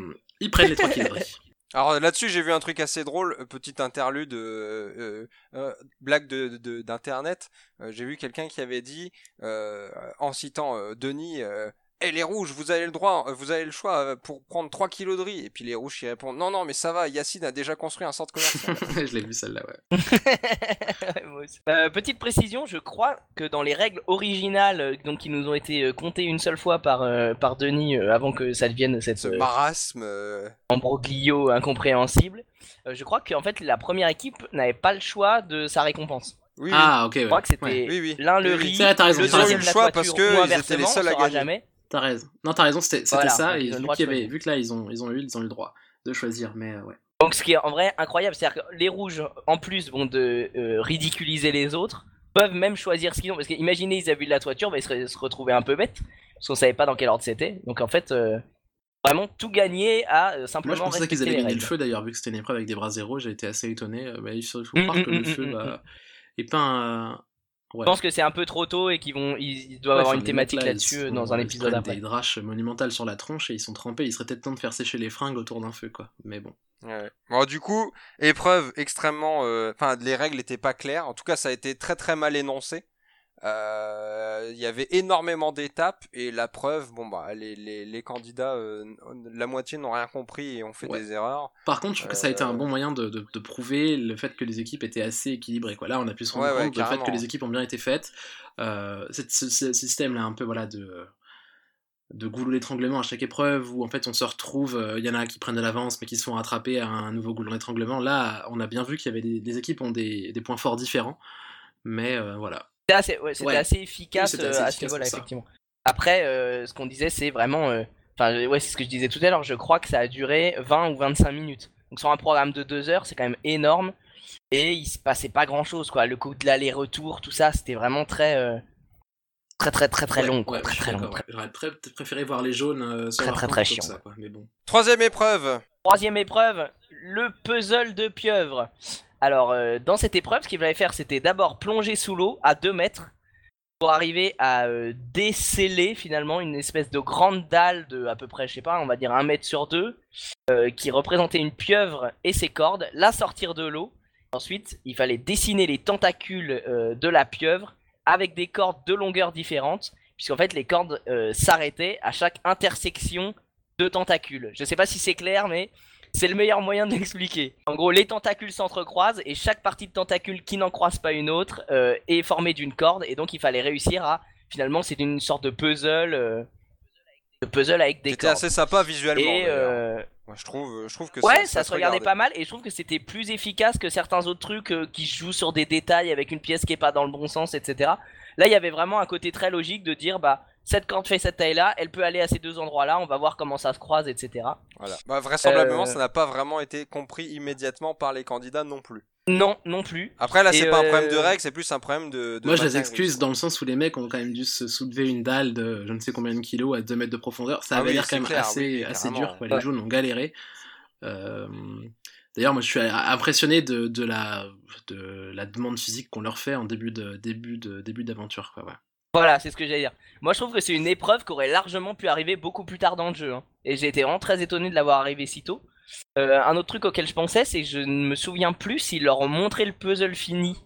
ils prennent les 3 kilos de riz. Alors là-dessus, j'ai vu un truc assez drôle, euh, petite interlude, euh, euh, euh, blague de, de- d'internet. Euh, j'ai vu quelqu'un qui avait dit, euh, en citant euh, Denis, euh, Eh, les rouges, vous avez le droit, euh, vous avez le choix euh, pour prendre 3 kilos de riz. Et puis les rouges qui répondent, non, non, mais ça va, Yacine a déjà construit un centre commercial. Je l'ai vu celle-là, ouais. Moi aussi. Euh, petite précision, je crois que dans les règles originales, donc qui nous ont été comptées une seule fois par, euh, par Denis euh, avant que ça devienne cette Ce marasme. euh, embroglio incompréhensible, euh, je crois qu'en fait la première équipe n'avait pas le choix de sa récompense. Oui, Ah, ok. Je crois que c'était Ouais, oui, oui. l'un le Oui, oui. riz, t'as raison, le t'as raison. deuxième le choix toiture parce que ils étaient inversement, les seuls à gagner. jamais. T'as raison. Non, t'as raison, c'était Voilà, ça, et le vu, de avait, vu que là, ils ont, ils ont eu, ils ont eu le droit de choisir, mais euh, ouais. Donc ce qui est en vrai incroyable, c'est-à-dire que les rouges, en plus vont de euh, ridiculiser les autres, peuvent même choisir ce qu'ils ont. Parce que imaginez, ils avaient vu de la toiture, bah, ils seraient- se retrouvaient un peu bêtes, parce qu'on savait pas dans quel ordre c'était. Donc en fait, euh, vraiment tout gagner à euh, Moi, simplement je pensais qu'ils avaient gagné le feu d'ailleurs, vu que c'était une épreuve avec des bras zéro, j'ai été assez étonné. Bah, il faut faut Mm, croire mm, que le mm, feu bah, est pas un. Ouais. Je pense que c'est un peu trop tôt et qu'ils vont, ils, ils doivent Ouais, avoir une thématique là, là-dessus euh, dans un épisode après. des draches monumentales sur la tronche et ils sont trempés. Il serait peut-être temps de faire sécher les fringues autour d'un feu, quoi. Mais bon. Ouais. Bon, du coup, épreuve extrêmement. euh, Enfin, les règles n'étaient pas claires. En tout cas, ça a été très très mal énoncé. Euh, Il y avait énormément d'étapes et la preuve, bon bah, les, les, les candidats, euh, la moitié n'ont rien compris et ont fait Ouais. des erreurs. Par contre, je trouve que ça a été un Euh, bon moyen de, de- de prouver le fait que les équipes étaient assez équilibrées. Quoi. Là, on a pu se rendre Ouais, ouais, compte du fait que les équipes ont bien été faites. Euh, cette- ce, ce système-là, un peu voilà, de, de goulot d'étranglement à chaque épreuve, où en fait on se retrouve, euh, il y en a qui prennent de l'avance mais qui se font rattraper à un nouveau goulot d'étranglement. Là, on a bien vu qu'il y avait des, des équipes ont des, des points forts différents. Mais euh, voilà. C'était assez, ouais, c'était Ouais. assez efficace Oui, c'était euh, assez à ce niveau-là, effectivement. Après, euh, ce qu'on disait, c'est vraiment. euh, Enfin, euh, ouais, c'est ce que je disais tout à l'heure. Je crois que ça a duré 20 ou 25 minutes. Donc, sur un programme de 2 heures, c'est quand même énorme. Et il se passait pas grand chose, quoi. Le coup de l'aller-retour, tout ça, c'était vraiment très. euh, Très, très, très, très Ouais, long, quoi. ouais, très, très long. J'aurais très- préféré voir les jaunes euh, sur Très, très, très chiant. ça, quoi. Mais bon. Troisième épreuve. Troisième épreuve, le puzzle de pieuvre. Alors, euh, dans cette épreuve, ce qu'il fallait faire, c'était d'abord plonger sous l'eau à 2 mètres pour arriver à euh, déceler finalement une espèce de grande dalle de à peu près, je sais pas, on va dire 1 mètre sur 2, qui représentait une pieuvre et ses cordes, la sortir de l'eau. Ensuite, il fallait dessiner les tentacules euh, de la pieuvre avec des cordes de longueur différentes, puisqu'en fait les cordes euh, s'arrêtaient à chaque intersection de tentacules. Je sais pas si c'est clair, mais c'est le meilleur moyen de l'expliquer. En gros, les tentacules s'entrecroisent et chaque partie de tentacule qui n'en croise pas une autre euh, est formée d'une corde et donc il fallait réussir à finalement c'était une sorte de puzzle, euh, de puzzle avec des C'était cordes. assez sympa visuellement. Et euh, Moi, je trouve, je trouve que ouais, ça, ça, se regardait pas mal et je trouve que c'était plus efficace que certains autres trucs qui jouent sur des détails avec une pièce qui est pas dans le bon sens, etc. Là, il y avait vraiment un côté très logique de dire bah cette corde fait cette taille-là, elle peut aller à ces deux endroits-là, on va voir comment ça se croise, etc. Voilà. Bah, vraisemblablement, Euh, ça n'a pas vraiment été compris immédiatement par les candidats non plus. Non, non plus. Après, là, c'est pas un euh, problème de règles, c'est plus un problème de. de Moi, je les excuse dans le sens où les mecs ont quand même dû se soulever une dalle de je ne sais combien de kilos à 2 mètres de profondeur. Ça Ah avait oui, l'air quand même clair, assez, oui, assez dur. Quoi. Les jaunes ont galéré. Euh, D'ailleurs, moi, je suis impressionné de, de, la, de la demande physique qu'on leur fait en début de début de début d'aventure. Quoi, ouais. Voilà, c'est ce que j'allais dire. Moi, je trouve que c'est une épreuve qui aurait largement pu arriver beaucoup plus tard dans le jeu. hein. Et j'ai été vraiment très étonné de l'avoir arrivé si tôt. Euh, un autre truc auquel je pensais, c'est que je ne me souviens plus s'ils leur ont montré le puzzle fini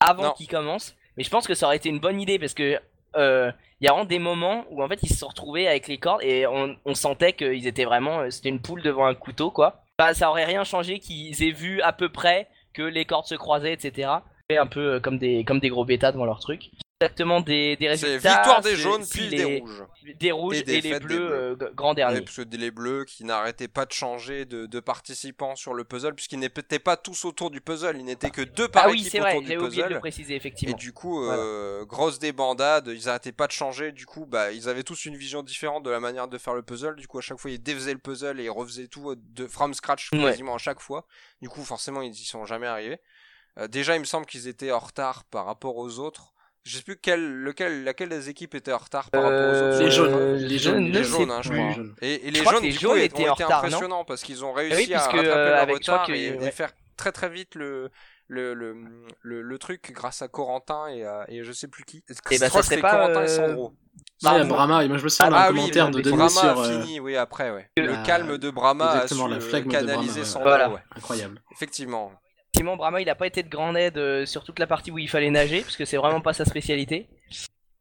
avant Non. qu'il commence. Mais je pense que ça aurait été une bonne idée parce que euh, il y a vraiment des moments où en fait ils se sont retrouvés avec les cordes et on, on sentait qu'ils étaient vraiment, euh, c'était une poule devant un couteau quoi. Bah, ça aurait rien changé qu'ils aient vu à peu près que les cordes se croisaient, etc. Et un peu euh, comme des comme des gros bêtas devant leur truc. Exactement des, des C'est résultats. victoire des c'est- jaunes, puis les- des rouges. des rouges Et et, des les bleus, euh, grand dernier. parce que les bleus qui n'arrêtaient pas de changer de, de participants sur le puzzle, puisqu'ils n'étaient pas tous autour du puzzle, ils n'étaient que deux par Ah oui, équipe c'est autour vrai, du j'ai oublié de le puzzle. préciser Et effectivement. du coup, euh, grosse débandade, ils arrêtaient pas de changer. Du coup, bah, ils avaient tous une vision différente de la manière de faire le puzzle. Du coup, à chaque fois, ils défaisaient le puzzle et ils refaisaient tout euh, de from scratch Ouais. quasiment à chaque fois. Du coup, forcément, ils y sont jamais arrivés. Euh, déjà, il me semble qu'ils étaient en retard par rapport aux autres. Je sais plus quel, lequel, laquelle des équipes était en retard par rapport aux Euh, autres. Les sur jaunes, les je jaunes, ne Les jaunes, hein, je Oui, crois. les jaunes. Et, et les crois jaunes, les du jaunes coup, étaient ont en été retard, non impressionnants parce qu'ils ont oui, réussi à rattraper euh, leur retard que, et, et ouais. faire très très vite le, le, le, le, le truc grâce à Corentin et, à, et je sais plus qui. Eh je ben, ça que serait c'est pas, Corentin et euh, Sandro. Ah, il y a Pardon. Brahma, et moi je me souviens d'un Ah oui, commentaire de Denis Brahma sur. a euh, fini, oui, après, ouais. Le calme de Brahma a su euh, de canaliser Brahma, Sandro, ouais. Voilà. ouais. Incroyable. Effectivement. Effectivement, Brahma, il a pas été de grande aide euh, sur toute la partie où il fallait nager, parce que c'est vraiment pas sa spécialité.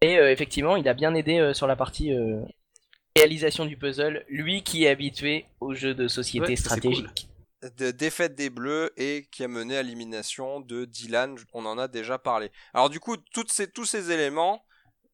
Et euh, effectivement, il a bien aidé euh, sur la partie euh, réalisation du puzzle, lui qui est habitué aux jeux de société Ouais, stratégique. de défaite des Bleus et qui a mené à l'élimination de Dylan. On en a déjà parlé. Alors du coup, toutes ces, tous ces éléments,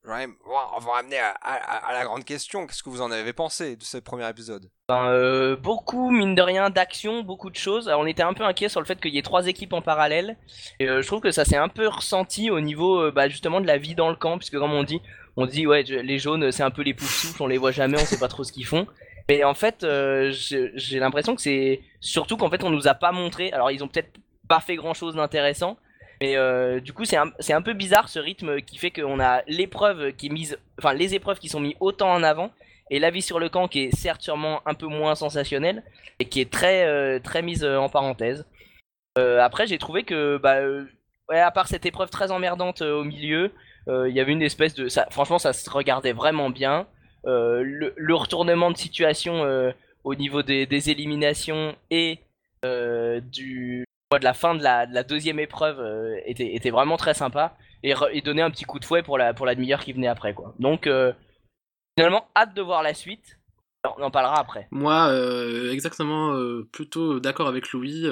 on va ramener à, la grande question. Qu'est-ce que vous en avez pensé de ce premier épisode? Ben, euh, beaucoup, mine de rien, d'action, beaucoup de choses. On était un peu inquiet sur le fait qu'il y ait trois équipes en parallèle. Et euh, je trouve que ça s'est un peu ressenti au niveau euh, bah, justement de la vie dans le camp, puisque comme on dit, on dit ouais, les jaunes, c'est un peu les poufs on les voit jamais, on sait pas trop ce qu'ils font. Mais en fait, j'ai l'impression que c'est surtout qu'en fait, on nous a pas montré. Alors, ils ont peut-être pas fait grand-chose d'intéressant. Mais euh, du coup, c'est un, un peu bizarre ce rythme qui fait qu'on a l'épreuve qui est mise, enfin les épreuves qui sont mises autant en avant et la vie sur le camp qui est certes sûrement un peu moins sensationnelle et qui est très euh, très mise euh, en parenthèse. Après j'ai trouvé que bah à part cette épreuve très emmerdante au milieu, il y avait une espèce de ça franchement ça se regardait vraiment bien. Le, le retournement de situation au niveau des, des éliminations et du de la fin de la, de la deuxième épreuve euh, était, vraiment très sympa et, donnait un petit coup de fouet pour la, pour la demi-heure qui venait après quoi. Donc euh, finalement hâte de voir la suite. On en parlera après. Moi, euh, exactement, plutôt d'accord avec Louis.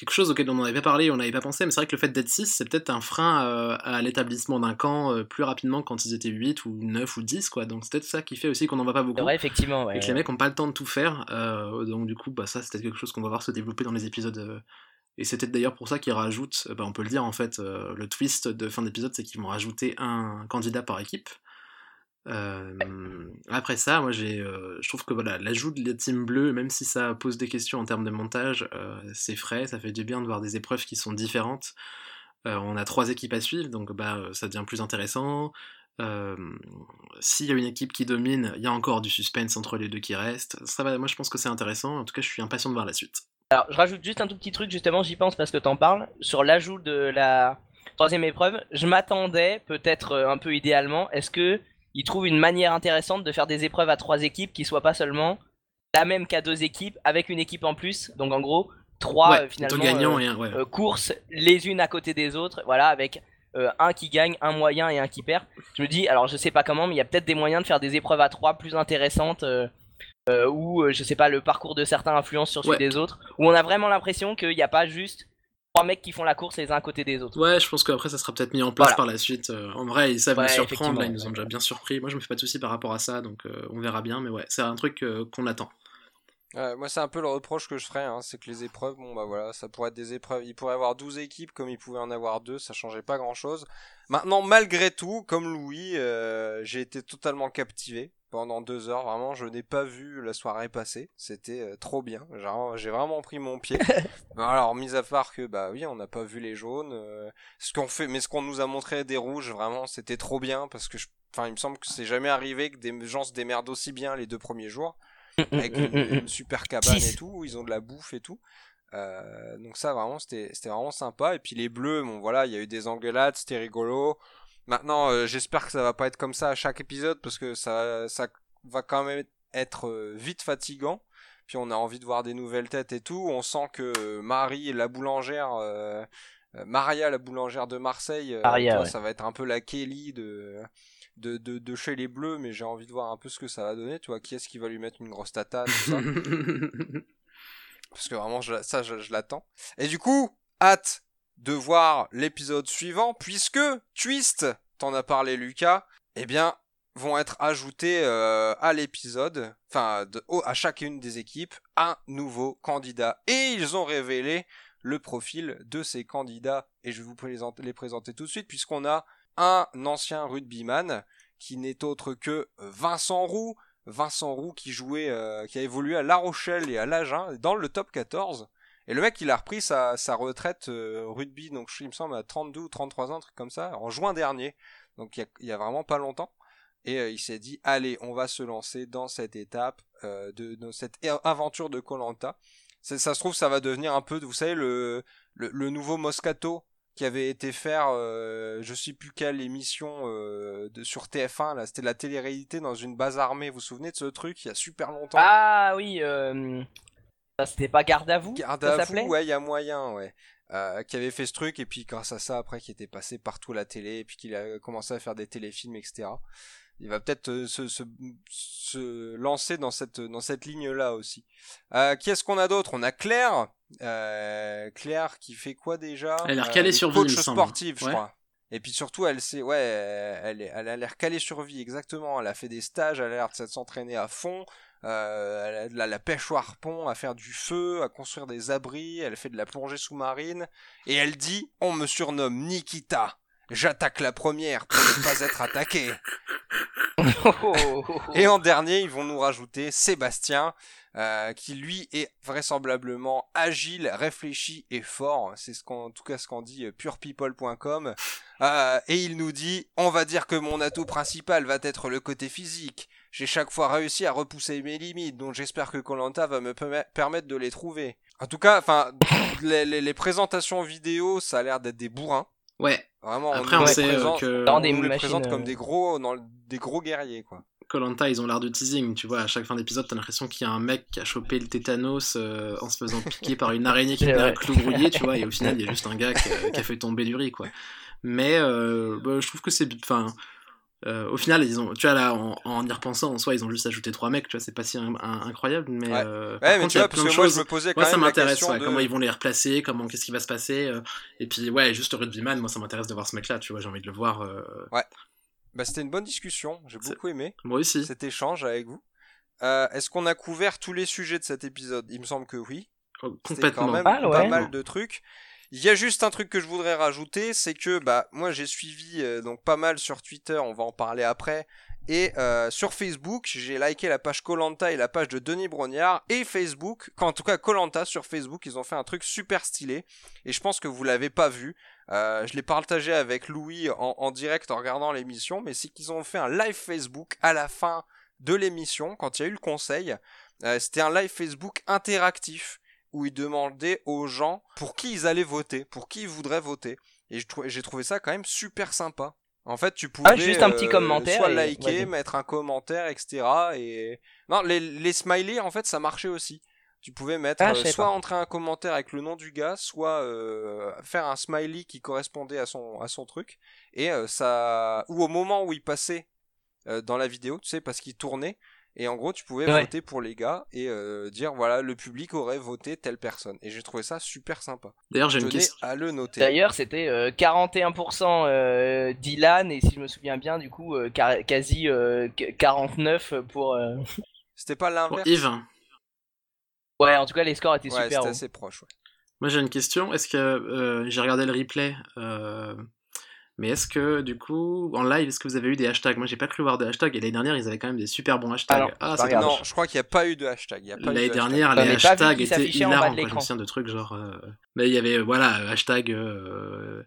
Quelque chose auquel on en avait parlé, on n'avait pas pensé, mais c'est vrai que le fait d'être 6, c'est peut-être un frein euh, à l'établissement d'un camp euh, plus rapidement quand ils étaient 8 ou 9 ou 10, quoi. Donc c'est peut-être ça qui fait aussi qu'on n'en voit pas beaucoup. vrai effectivement. ouais. Et que les mecs n'ont pas le temps de tout faire. euh, donc du coup, bah, ça, c'est peut-être quelque chose qu'on va voir se développer dans les épisodes. euh, et c'est peut-être d'ailleurs pour ça qu'ils rajoutent, bah, on peut le dire en fait, euh, le twist de fin d'épisode, c'est qu'ils vont rajouter un candidat par équipe. Euh, après ça, moi j'ai, euh, je trouve que voilà, l'ajout de la team bleue, même si ça pose des questions en termes de montage, euh, c'est frais, ça fait du bien de voir des épreuves qui sont différentes. On a trois équipes à suivre, donc bah ça devient plus intéressant. S'il y a une équipe qui domine, il y a encore du suspense entre les deux qui restent. Ça moi je pense que c'est intéressant. En tout cas, je suis impatient de voir la suite. Alors, je rajoute juste un tout petit truc, justement, j'y pense parce que t'en parles. Sur l'ajout de la troisième épreuve, je m'attendais, peut-être un peu idéalement, est-ce que ils trouvent une manière intéressante de faire des épreuves à trois équipes qui soient pas seulement la même qu'à deux équipes, avec une équipe en plus. Donc, en gros, trois ouais, euh, finalement euh, et un. Ouais. euh, courses les unes à côté des autres, voilà, avec euh, un qui gagne, un moyen et un qui perd. Je me dis, alors je sais pas comment, mais il y a peut-être des moyens de faire des épreuves à trois plus intéressantes. où euh, je sais pas le parcours de certains influence sur celui Ouais. des autres où on a vraiment l'impression qu'il n'y a pas juste trois mecs qui font la course les uns à côté des autres. Ouais, je pense qu'après ça sera peut-être mis en place Voilà. par la suite. Euh, en vrai, ils savent Ouais, nous surprendre, là, ils nous ont déjà bien surpris. Moi, je me fais pas de soucis par rapport à ça, donc euh, on verra bien, mais ouais, c'est un truc euh, qu'on attend. Ouais, moi, c'est un peu le reproche que je ferais, hein, c'est que les épreuves, bon bah voilà, ça pourrait être des épreuves. Il pourrait y avoir 12 équipes comme il pouvait en avoir deux, ça changeait pas grand chose. Maintenant, malgré tout, comme Louis, euh, j'ai été totalement captivé pendant deux heures. Vraiment, je n'ai pas vu la soirée passer. C'était euh, trop bien. J'ai vraiment pris mon pied. Alors, mis à part que bah oui, on n'a pas vu les jaunes. euh, ce qu'on fait, mais ce qu'on nous a montré des rouges, vraiment, c'était trop bien parce que, je... enfin, il me semble que c'est jamais arrivé que des gens se démerdent aussi bien les deux premiers jours avec une, une super cabane et tout, où ils ont de la bouffe et tout. Euh, donc ça vraiment c'était c'était vraiment sympa. Et puis les bleus bon voilà il y a eu des engueulades c'était rigolo. Maintenant euh, j'espère que ça va pas être comme ça à chaque épisode parce que ça ça va quand même être euh, vite fatigant. Puis on a envie de voir des nouvelles têtes et tout. On sent que Marie la boulangère euh, Maria la boulangère de Marseille Maria, ouais. ça va être un peu la Kelly de de, de, de chez les bleus mais j'ai envie de voir un peu ce que ça va donner tu vois qui est-ce qui va lui mettre une grosse tata tout ça parce que vraiment je- ça je, je l'attends. Et du coup, hâte de voir l'épisode suivant puisque Twist, t'en as parlé Lucas, eh bien vont être ajoutés euh, à l'épisode, enfin à chacune des équipes, un nouveau candidat. Et ils ont révélé le profil de ces candidats et je vais vous présenter, les présenter tout de suite puisqu'on a un ancien rugbyman qui n'est autre que Vincent Roux, Vincent Roux qui jouait, euh, qui a évolué à La Rochelle et à l'Agen dans le top 14. Et le mec, il a repris sa, retraite euh, rugby, donc il me semble à 32 ou 33 ans, un truc comme ça, en juin dernier. Donc il y a, vraiment pas longtemps. Et euh, il s'est dit, allez, on va se lancer dans cette étape, de, cette aventure de Colanta. Ça se trouve, ça va devenir un peu, vous savez, le nouveau Moscato qui avait été faire, euh, je sais plus quelle émission euh, de, sur TF1, là, c'était la télé-réalité dans une base armée. Vous vous souvenez de ce truc il y a super longtemps? Ah oui, euh... ça, c'était pas garde à vous Garde ça à vous, ouais, il y a moyen, ouais. Euh, qui avait fait ce truc et puis grâce à ça après qui était passé partout à la télé et puis qu'il a commencé à faire des téléfilms etc. Il va peut-être euh, se, se, se lancer dans cette dans cette ligne là aussi. Euh, qui est-ce qu'on a d'autre? On a Claire, euh, Claire qui fait quoi déjà? Elle a l'air Euh, calée sur vie, sportive, je Ouais. crois. Et puis surtout, elle sait, ouais, elle, est- elle a l'air calée sur vie, exactement. Elle a fait des stages, elle a l'air de s'entraîner à fond. Euh, elle a de la, la pêche au harpon, à faire du feu, à construire des abris. Elle fait de la plongée sous-marine. Et elle dit, on me surnomme Nikita. J'attaque la première pour ne pas être attaqué. Et en dernier, ils vont nous rajouter Sébastien, euh, qui lui est vraisemblablement agile, réfléchi et fort. C'est ce qu'en en tout cas ce qu'en dit euh, purepeople.com. Euh, et il nous dit, on va dire que mon atout principal va être le côté physique. J'ai chaque fois réussi à repousser mes limites, donc j'espère que Colanta va me permet- permettre de les trouver. En tout cas, enfin, les, les- les présentations vidéo, ça a l'air d'être des bourrins. Ouais, Vraiment, après on sait euh, présente- que Dans on des nous les machines, présente euh, comme des gros, dans le- des gros guerriers, quoi. Colanta, ils ont l'air de teasing, tu vois, à chaque fin d'épisode, t'as l'impression qu'il y a un mec qui a chopé le tétanos euh, en se faisant piquer par une araignée qui tenait un clou brouillé, tu vois, et au final, il y a juste un gars qui a, qui a fait tomber du riz, quoi. Mais euh, bah, je trouve que c'est... Enfin, euh, au final, ils ont, tu vois, là, en, en y repensant, en soi, ils ont juste ajouté trois mecs, tu vois, c'est pas si un- un- incroyable, mais... Ouais. euh, par Ouais, mais contre, tu il y a vois, parce plein que de moi, choses... je me posais quand Moi, ça même la m'intéresse, ouais, de... comment ils vont les replacer, comment, qu'est-ce qui va se passer. euh, et puis, ouais, juste le rugbyman, moi, ça m'intéresse de voir ce mec-là, tu vois, j'ai envie de le voir. euh, Bah, c'était une bonne discussion, j'ai beaucoup aimé Moi aussi. cet échange avec vous. Euh, Est-ce qu'on a couvert tous les sujets de cet épisode? Il me semble que oui. Oh, Complètement. quand même Pas ouais. mal de trucs. Il y a juste un truc que je voudrais rajouter, c'est que bah moi j'ai suivi euh, donc pas mal sur Twitter, on va en parler après, et euh, sur Facebook j'ai liké la page Colanta et la page de Denis Brognard et Facebook, en tout cas Colanta sur Facebook, ils ont fait un truc super stylé et je pense que vous l'avez pas vu. Euh, je l'ai partagé avec Louis en, en direct en regardant l'émission, mais c'est qu'ils ont fait un live Facebook à la fin de l'émission quand il y a eu le conseil. Euh, C'était un live Facebook interactif où ils demandaient aux gens pour qui ils allaient voter, pour qui ils voudraient voter. Et j'ai trouvé ça quand même super sympa. En fait, tu pouvais Ah, juste un petit euh, commentaire soit liker, mettre un commentaire, etc. Et non, les, les smileys en fait, ça marchait aussi. Tu pouvais mettre Ah, euh, soit pas. entrer un commentaire avec le nom du gars, soit euh, faire un smiley qui correspondait à son à son truc. Et ça, ou au moment où il passait dans la vidéo, tu sais, parce qu'il tournait, Et en gros, tu pouvais Ouais. voter pour les gars et euh, dire voilà, le public aurait voté telle personne. Et j'ai trouvé ça super sympa. D'ailleurs, j'ai une question. à le noter. D'ailleurs, c'était euh, 41% euh, Dylan et si je me souviens bien, du coup, euh, quasi euh, qu- 49 pour. euh, C'était pas Pour l'inverse Yves, Ouais, en tout cas, les scores étaient Ouais, super c'était hauts. assez proche. ouais. moi j'ai une question. Est-ce que euh, j'ai regardé le replay euh, Mais est-ce que du coup, en live, est-ce que vous avez eu des hashtags? Moi j'ai pas cru voir de hashtags et l'année dernière ils avaient quand même des super bons hashtags. Ah non, j'ai pas c'est. Non, je crois qu'il n'y a pas eu de hashtag. il y a pas eu L'année de dernière, J'en les hashtags étaient hilarants. Je l'écran. me souviens de trucs genre. euh, Mais il y avait, voilà, hashtag euh,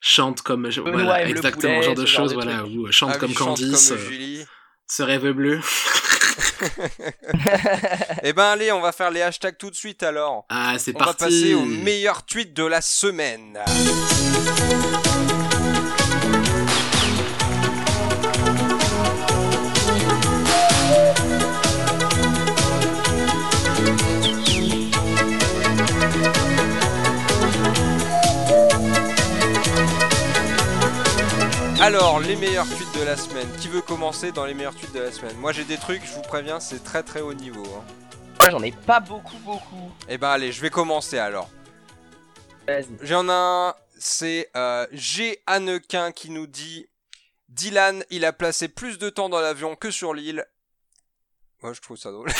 chante comme. Voilà, exactement, poulet, genre de choses, voilà, ou euh, chante Ah comme chante Candice, comme euh, ce rêve bleu. Eh ben allez, on va faire les hashtags tout de suite alors. Ah, c'est On parti va passer au meilleur tweet de la semaine. Alors, les meilleurs tweets de la semaine. Qui veut commencer dans les meilleurs tweets de la semaine? Moi j'ai des trucs, je vous préviens, c'est très très haut niveau. hein. Moi, j'en ai pas beaucoup, beaucoup. Eh ben allez, je vais commencer alors. Vas-y. J'en ai un, c'est euh, G. Hannequin qui nous dit Dylan, il a placé plus de temps dans l'avion que sur l'île. Moi je trouve ça drôle.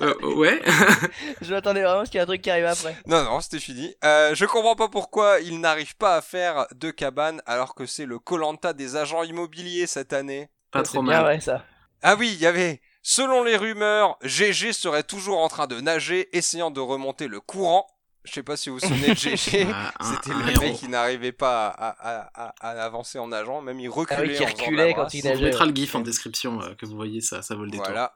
Euh, ouais. Je m'attendais vraiment à ce qu'il y ait un truc qui arrive après. non, non, c'était fini. Euh, je comprends pas pourquoi il n'arrive pas à faire de cabane alors que c'est le Colanta des agents immobiliers cette année. Pas trop bien mal. vrai, ça. Ah oui, il y avait. Selon les rumeurs, GG serait toujours en train de nager, essayant de remonter le courant. Je sais pas si vous vous souvenez de GG. Ah, C'était le héros. mec qui n'arrivait pas à, à- à- à avancer en nageant, même il reculait. Ah oui, la reculait quand il On nageait. mettra le gif en description euh, que vous voyez, ça, ça vaut le détour. Voilà.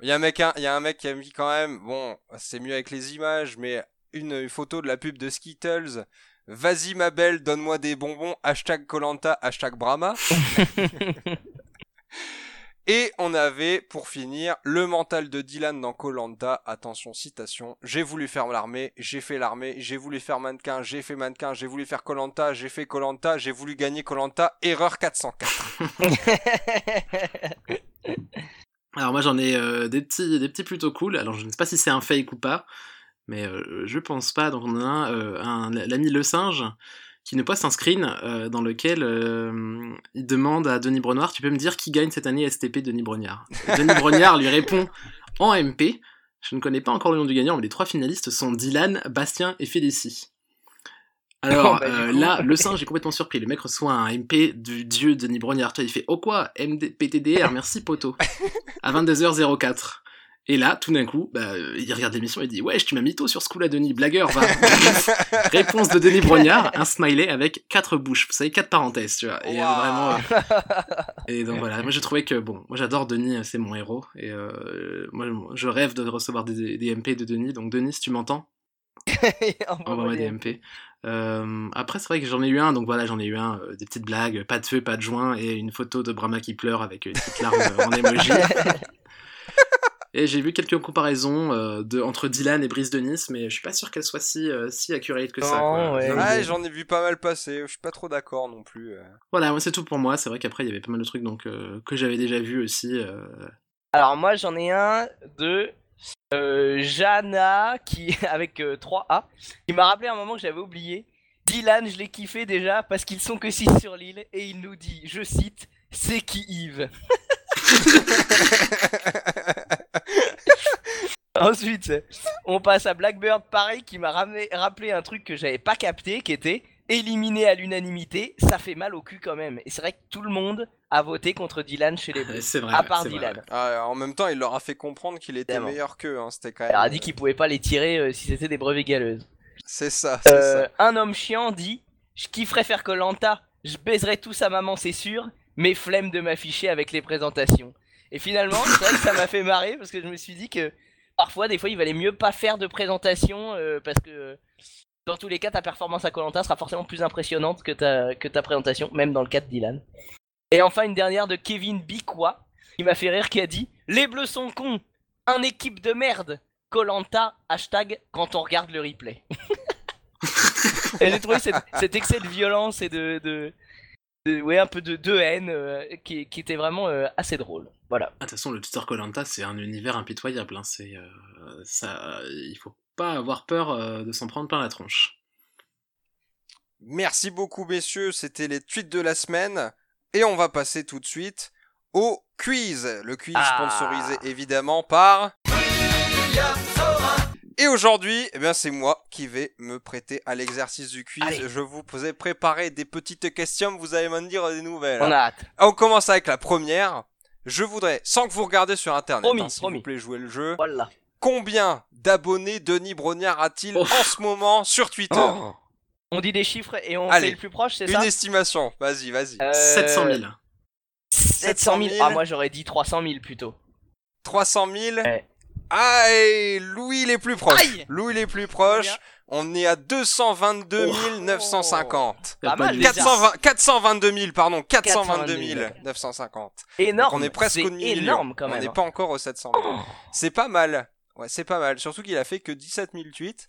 Il y a un mec, un- il y a un mec qui a mis quand même, bon, c'est mieux avec les images, mais une, une photo de la pub de Skittles. Vas-y ma belle, donne-moi des bonbons. Hashtag Colanta, hashtag Brahma. Et on avait, pour finir, le mental de Dylan dans Colanta. Attention, citation. J'ai voulu faire l'armée, j'ai fait l'armée, j'ai voulu faire mannequin, j'ai fait mannequin, j'ai voulu faire Colanta, j'ai fait Colanta, j'ai voulu gagner Colanta. Erreur 404. Alors moi j'en ai euh, des petits des petits plutôt cool. Alors je ne sais pas si c'est un fake ou pas, mais euh, je pense pas. Donc on a un, euh, un- l'ami le singe qui nous poste un screen euh, dans lequel euh, il demande à Denis Brenoir, tu peux me dire qui gagne cette année STP Denis Brognard? Denis Brognard lui répond en MP. Je ne connais pas encore le nom du gagnant, mais les trois finalistes sont Dylan, Bastien et Félicie. Alors Oh, bah, euh, là, le singe est complètement surpris. Le mec reçoit un MP du dieu Denis Brognard. Toi, il fait Oh quoi MD, PTDR, merci poto. À 22h04. Et là, tout d'un coup, bah, euh, il regarde l'émission et il dit Wesh, tu m'as mytho sur ce coup-là, Denis, blagueur, va. Réponse de Denis Brognard, un smiley avec quatre bouches, vous savez, quatre parenthèses, tu vois. Et euh, vraiment. euh, et donc voilà, moi j'ai trouvé que, bon, moi j'adore Denis, c'est mon héros. Et euh, moi je rêve de recevoir des, des MP de Denis. Donc Denis, si tu m'entends, envoie-moi des MP. Euh, après, c'est vrai que j'en ai eu un, donc voilà, j'en ai eu un, euh, des petites blagues, pas de feu, pas de joint, et une photo de Brahma qui pleure avec une petite larme euh, en emoji. Et j'ai vu quelques comparaisons euh, de, entre Dylan et Brice de Nice, mais je suis pas sûr qu'elles soient si, euh, si accurate que ça. Non, quoi. ouais. Ah, j'en ai vu pas mal passer. Je suis pas trop d'accord non plus. euh. Voilà, moi c'est tout pour moi. C'est vrai qu'après il y avait pas mal de trucs donc, euh, que j'avais déjà vu aussi. euh. Alors moi j'en ai un de euh, Jana qui avec euh, 3A qui m'a rappelé un moment que j'avais oublié. Dylan, je l'ai kiffé déjà parce qu'ils sont que 6 sur l'île et il nous dit, je cite, c'est qui Yves. Ensuite, on passe à Blackbird pareil qui m'a rappelé un truc que j'avais pas capté qui était éliminé à l'unanimité, ça fait mal au cul quand même. Et c'est vrai que tout le monde a voté contre Dylan chez les Bleus. C'est vrai. à part vrai, Dylan. Ah, en même temps, il leur a fait comprendre qu'il était meilleur qu'eux. Hein. C'était quand même. Il a dit qu'il pouvait pas les tirer euh, si c'était des brevets galeuses. C'est ça, Euh, ça. un homme chiant dit Je kifferais faire Colanta, je baiserais tout sa maman, c'est sûr, mais flemme de m'afficher avec les présentations. Et finalement, c'est vrai que ça m'a fait marrer parce que je me suis dit que parfois, des fois, il valait mieux pas faire de présentation euh, parce que dans tous les cas, ta performance à Colanta sera forcément plus impressionnante que ta, que ta présentation, même dans le cas de Dylan. Et enfin, une dernière de Kevin Bicwa qui m'a fait rire qui a dit Les bleus sont cons, un équipe de merde. Colanta, hashtag quand on regarde le replay. et j'ai trouvé cet, excès de violence et de, ouais, un peu de, haine euh, qui, qui était vraiment euh, assez drôle. Voilà. Ah, De toute façon, le tuteur Colanta, c'est un univers impitoyable. Hein. C'est, euh, ça, il faut pas avoir peur euh, de s'en prendre plein la tronche. Merci beaucoup, messieurs. C'était les tweets de la semaine. Et on va passer tout de suite au quiz. Le quiz Ah. sponsorisé évidemment par. Et aujourd'hui, eh bien, c'est moi qui vais me prêter à l'exercice du quiz. Allez. Je vous ai préparé des petites questions. Vous allez m'en dire des nouvelles. On a hâte. On commence avec la première. Je voudrais, sans que vous regardiez sur internet, Promis, hein, s'il vous plaît, jouer le jeu. Voilà. Combien d'abonnés Denis Brognard a-t-il Oh. en ce moment sur Twitter On dit des chiffres et on Allez. fait le plus proche, c'est Une ça estimation. Vas-y, vas-y. Euh, 700 000. 700 000. Ah, moi j'aurais dit 300 000 plutôt. 300 000. Ouais. Ah, et Louis il est plus proche. Aïe Louis il est plus proche. Combien On est à 222 Oh. 950. Y a Pas mal, de déjà. 420 422 000, pardon, 422 422 000. 950. Énorme. Donc on est presque au million. énorme quand On même. n'est hein. pas encore aux 700 000. C'est pas mal. Ouais, c'est pas mal. Surtout qu'il a fait que 17 000 tweets.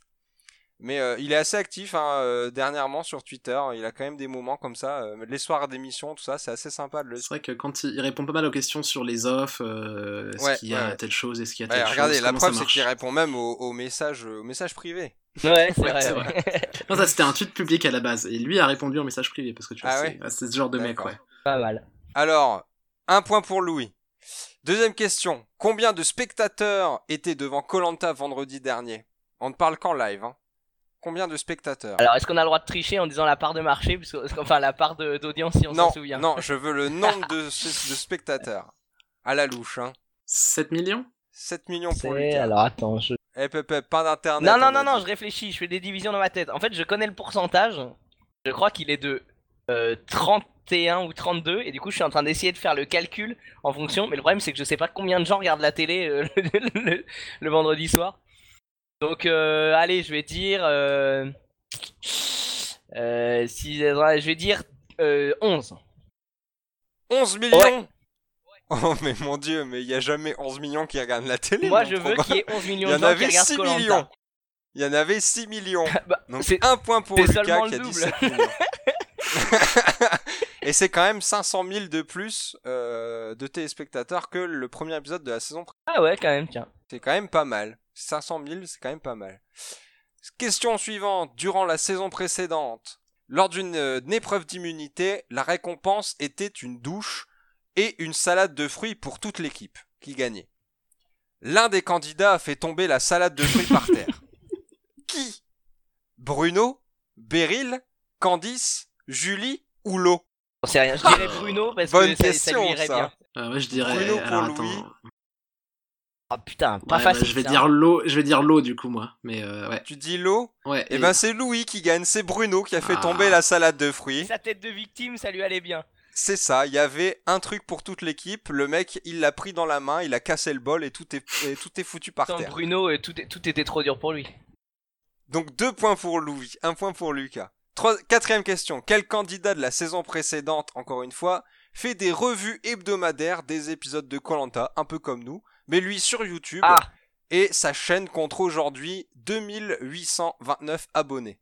Mais euh, il est assez actif hein, euh, dernièrement sur Twitter. Il a quand même des moments comme ça. euh, les soirs d'émission, tout ça, c'est assez sympa de le C'est vrai que quand il, il répond pas mal aux questions sur les offs, euh, est-ce Ouais, qu'il y a ouais. telle chose, est-ce qu'il y a Ouais, telle regardez, chose, la comment ça preuve c'est qu'il répond même aux, aux messages, aux messages privés. Ouais, c'est Ouais, vrai. Non, ça c'était un tweet public à la base, et lui a répondu en message privé, parce que tu vois, Ah c'est ouais c'est ce genre de mec, ouais. Pas mal. Alors, un point pour Louis. Deuxième question. Combien de spectateurs étaient devant Colanta vendredi dernier? On ne parle qu'en live. Hein. Combien de spectateurs Alors, est-ce qu'on a le droit de tricher en disant la part de marché parce que- Enfin, la part d'audience si on Non, s'en souvient. non, je veux le nombre de, de spectateurs. À la louche, hein. 7 millions? 7 millions pour Lucas. Alors, attends. Je... Eh, Pépé, pas d'internet. Non, non, on non, non, je réfléchis. Je fais des divisions dans ma tête. En fait, je connais le pourcentage. Je crois qu'il est de euh, 31 ou 32. Et du coup, je suis en train d'essayer de faire le calcul en fonction. Mais le problème, c'est que je sais pas combien de gens regardent la télé euh, le, le- le vendredi soir. Donc, euh, allez, je vais dire. Euh, euh, si, je vais dire euh, 11. 11 millions Ouais. Oh, mais mon dieu, mais il y a jamais 11 millions qui regardent la télé. Moi, je veux qu'il y ait 11 millions Il y de en gens qui avait regardent 6 Koh-Lanta. millions. Il y en avait 6 millions. Bah, Donc c'est- un point pour Lucas qui a dit double. 7 millions. Et c'est quand même 500 000 de plus euh, de téléspectateurs que le premier épisode de la saison. Ah ouais, quand même, tiens. C'est quand même pas mal. 500 000, c'est quand même pas mal. Question suivante. Durant la saison précédente, lors d'une euh, épreuve d'immunité, la récompense était une douche et une salade de fruits pour toute l'équipe qui gagnait? L'un des candidats a fait tomber la salade de fruits par terre. Qui? Bruno Beryl Candice Julie ou Lo? J'en sais rien. Je dirais Bruno parce Bonne que ça, ça question, lui irait ça. bien. Euh, je dirais. Bruno pour alors, Louis. attends. Ah putain, pas Ouais, bah, facile. je vais ça. dire l'eau, je vais dire l'eau du coup, moi. Mais euh, ouais. Tu dis Lo Ouais. Eh ben c'est Louis qui gagne, c'est Bruno qui a fait Ah. tomber la salade de fruits. Sa tête de victime, ça lui allait bien. C'est ça, il y avait un truc pour toute l'équipe, le mec il l'a pris dans la main, il a cassé le bol et tout est, et tout est foutu par Sans terre. Bruno, euh, tout, est- tout était trop dur pour lui. Donc deux points pour Louis, un point pour Lucas. Trois- quatrième question, quel candidat de la saison précédente, encore une fois, fait des revues hebdomadaires des épisodes de Colanta, un peu comme nous, mais lui sur YouTube, Ah, et sa chaîne compte aujourd'hui 2829 abonnés.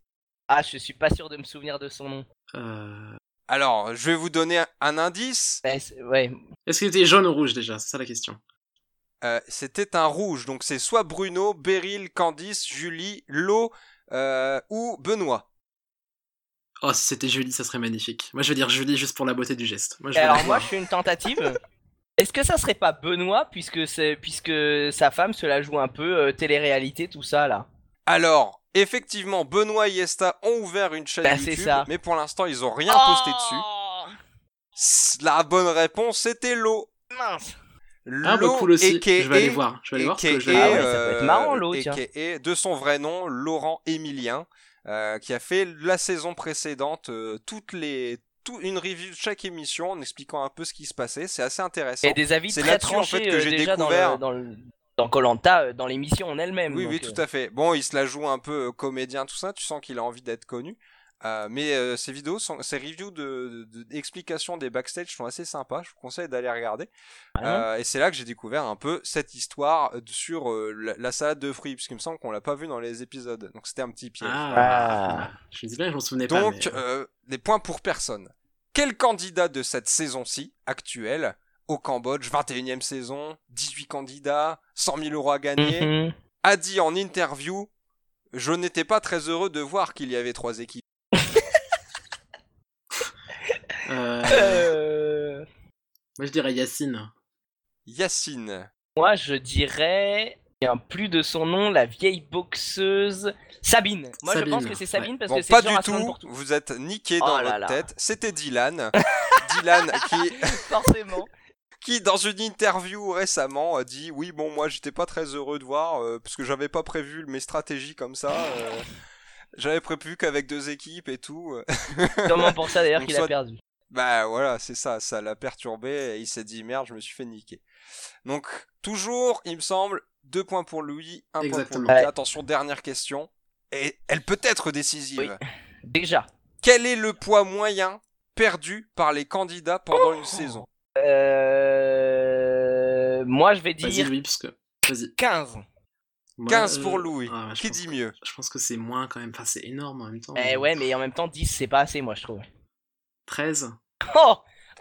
ah, je suis pas sûr de me souvenir de son nom. Euh, Alors, je vais vous donner un, indice, ouais. Est-ce qu'il était jaune ou rouge déjà? C'est ça la question. Euh, c'était un rouge, donc c'est soit Bruno, Beryl, Candice, Julie, Lo euh, ou Benoît. Oh, si c'était Julie, ça serait magnifique. Moi, je vais dire Julie juste pour la beauté du geste. Moi, je veux Alors moi, voir. je fais une tentative. Est-ce que ça serait pas Benoît puisque c'est puisque sa femme se la joue un peu euh, télé-réalité tout ça là? Alors, effectivement, Benoît et Yesta ont ouvert une chaîne Bah, c'est YouTube, ça. mais pour l'instant, ils ont rien posté dessus. Oh, La bonne réponse, c'était Lo. Mince. Ah, bah Lo, cool aussi. aka Je vais aller voir. Je vais aller voir parce que je vais Ah ouais, ça peut être euh, marrant, Lo, tiens. aka, de son vrai nom, Laurent Émilien, euh, qui a fait la saison précédente euh, toutes les tout, une review de chaque émission en expliquant un peu ce qui se passait. C'est assez intéressant. Et des avis très là-dessus, en tranchés fait, que euh, j'ai déjà dans découvert- le, dans le dans Colanta dans l'émission en elle-même. Oui, donc, oui, euh, tout à fait. Bon, il se la joue un peu euh, comédien, tout ça. Tu sens qu'il a envie d'être connu. Euh, mais euh, ces vidéos, sont, ces reviews de, de- d'explications des backstage sont assez sympas. Je vous conseille d'aller regarder. hein. Euh, et c'est là que j'ai découvert un peu cette histoire sur la, la salade de fruits, puisqu'il me semble qu'on l'a pas vu dans les épisodes. Donc c'était un petit piège. Ah, Ah. Je me dis bien, je m'en souvenais pas. Donc, mais- des points pour personne. Quel candidat de cette saison-ci, actuelle, au Cambodge, 21e saison, 18 candidats, 100 000 euros à gagner, Mhm. a dit en interview Je n'étais pas très heureux de voir qu'il y avait trois équipes. Euh, Moi, je dirais Yacine. Yacine. Moi, je dirais. Souviens plus de son nom, la vieille boxeuse Sabine. Moi, je pense que c'est Sabine parce Bon, que c'est pas genre du tout. pour tout. Vous êtes niqué Oh dans là votre là. tête. C'était Dylan. Dylan qui, Forcément. qui, dans une interview récemment, a dit Oui, bon, moi, j'étais pas très heureux de voir euh, parce que j'avais pas prévu mes stratégies comme ça. euh, J'avais prévu qu'avec deux équipes et tout. Sûrement pour ça d'ailleurs qu'il soit- a perdu. Bah voilà, c'est ça, ça l'a perturbé et il s'est dit merde, je me suis fait niquer. Donc toujours, il me semble, deux points pour Louis, un point pour Exactement. Lucas. Ouais. Attention, dernière question. Et elle peut être décisive. Oui. Déjà. Quel est le poids moyen perdu par les candidats pendant une saison? Euh... Moi, je vais Vas-y, dire Louis, parce que. Vas-y. 15. Moi, 15 euh, pour Louis. ah Qui dit que- mieux? Je pense que c'est moins quand même. Enfin, c'est énorme en même temps. Eh ouais, mais en même temps, 10, c'est pas assez, moi, je trouve. 13 Oh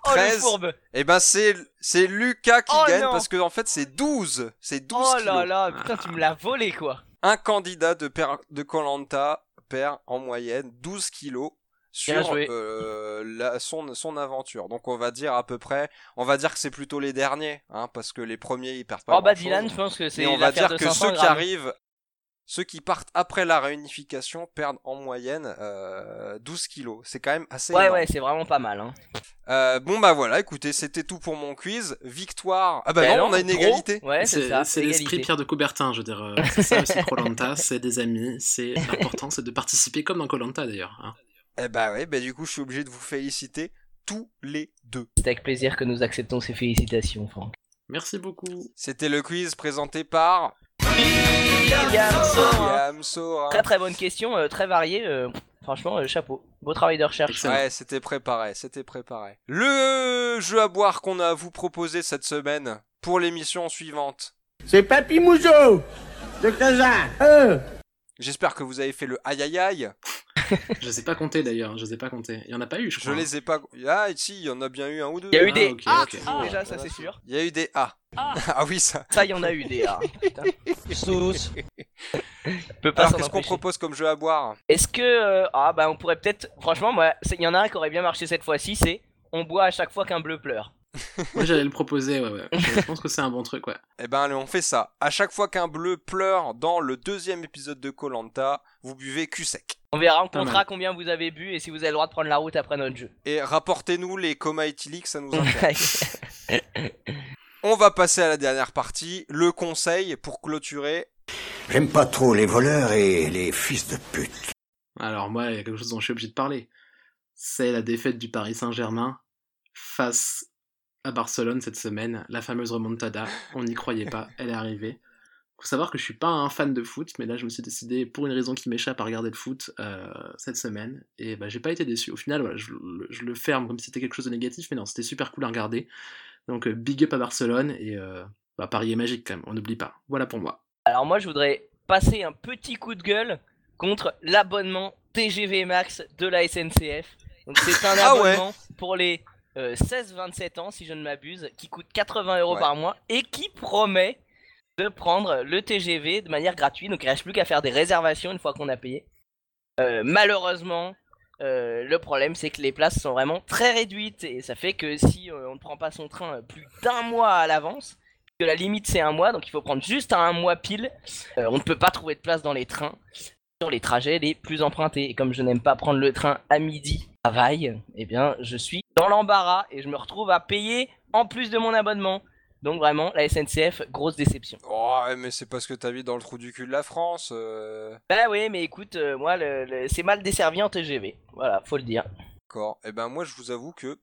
Oh, 13. le fourbe Eh ben c'est c'est Lucas qui Oh gagne non. parce que en fait c'est 12, c'est 12 Oh kilos. là là, putain, tu me l'as volé, quoi Un candidat de per- de Colanta perd en moyenne 12 kilos sur euh, la, son, son aventure. Donc on va dire à peu près, on va dire que c'est plutôt les derniers, hein, parce que les premiers ils perdent pas. Oh bah. Dylan, je pense que c'est Mais on va dire de que 500 ceux qui arrivent, ceux qui partent après la réunification perdent en moyenne euh, 12 kilos. C'est quand même assez Ouais, énorme. ouais, c'est vraiment pas mal. Hein. Euh, bon bah voilà, écoutez, c'était tout pour mon quiz. Victoire. Ah bah Ben non, on a une égalité. Ouais, c'est ça. c'est l'esprit. Pierre de Coubertin, je veux dire. euh, C'est ça aussi Colanta, c'est des amis. C'est l'important, c'est de participer comme dans Colanta d'ailleurs. hein. Eh bah ouais, bah du coup je suis obligé de vous féliciter tous les deux. C'est avec plaisir que nous acceptons ces félicitations, Franck. Merci beaucoup. C'était le quiz présenté par William Sorin. William Sorin. Très très bonne question, euh, très variée. euh, franchement, euh, chapeau. Beau travail de recherche. Excellent. Ouais, c'était préparé, c'était préparé. Le jeu à boire qu'on a à vous proposer cette semaine pour l'émission suivante. C'est Papy Moujo de. Euh. J'espère que vous avez fait le aïe aïe aïe. Je sais pas compter d'ailleurs, je sais pas compter. Il y en a pas eu, je Je crois. les ai pas. Ah, si, il y en a bien eu un ou deux. Il y a eu Ah, des ok, A, ok. Ah, déjà, ça c'est sûr. Il y a eu des A. Ah, oui, ça. Ça, il y en a eu des A. Putain. Sous. Peut pas Alors, qu'est-ce qu'on propose comme jeu à boire Est-ce que euh, ah bah on pourrait peut-être franchement moi c'est- il y en a un qui aurait bien marché cette fois-ci c'est on boit à chaque fois qu'un bleu pleure. Moi j'allais le proposer, ouais, ouais. Je pense que c'est un bon truc, ouais. Eh ben, allez, on fait ça. À chaque fois qu'un bleu pleure dans le deuxième épisode de Colanta, vous buvez cul sec. On verra, on Pas comptera mal. combien vous avez bu et si vous avez le droit de prendre la route après notre jeu. Et rapportez-nous les comas éthyliques, ça nous intéresse. On va passer à la dernière partie, le conseil pour clôturer. J'aime pas trop les voleurs et les fils de pute. Alors moi, il y a quelque chose dont je suis obligé de parler. C'est la défaite du Paris Saint-Germain face à Barcelone cette semaine, la fameuse remontada. On n'y croyait pas, elle est arrivée. Faut savoir que je suis pas un fan de foot, mais là je me suis décidé, pour une raison qui m'échappe, à regarder le foot euh, cette semaine. Et bah, j'ai pas été déçu. Au final, voilà, je, le- je le ferme comme si c'était quelque chose de négatif, mais non, c'était super cool à regarder. Donc euh, big up à Barcelone et euh, bah, Paris est magique quand même, on n'oublie pas. Voilà pour moi. Alors moi je voudrais passer un petit coup de gueule contre l'abonnement TGV Max de la SNCF. Donc c'est un Ah ouais. abonnement pour les euh, 16-27 ans si je ne m'abuse qui coûte 80 euros Ouais. par mois et qui promet de prendre le TGV de manière gratuite. Donc il reste plus qu'à faire des réservations une fois qu'on a payé. Euh, malheureusement, euh, le problème c'est que les places sont vraiment très réduites et ça fait que si euh, on ne prend pas son train euh, plus d'un mois à l'avance, que la limite c'est un mois, donc il faut prendre juste un mois pile, on ne peut pas trouver de place dans les trains sur les trajets les plus empruntés. Et comme je n'aime pas prendre le train à midi à Vaille, eh bien je suis dans l'embarras et je me retrouve à payer en plus de mon abonnement. Donc vraiment, la SNCF, grosse déception. Oh, ouais, mais c'est parce que t'habites dans le trou du cul de la France. euh, Bah oui, mais écoute, euh, moi, le, le- c'est mal desservi en TGV. Voilà, faut le dire. D'accord. Eh ben, moi, je vous avoue que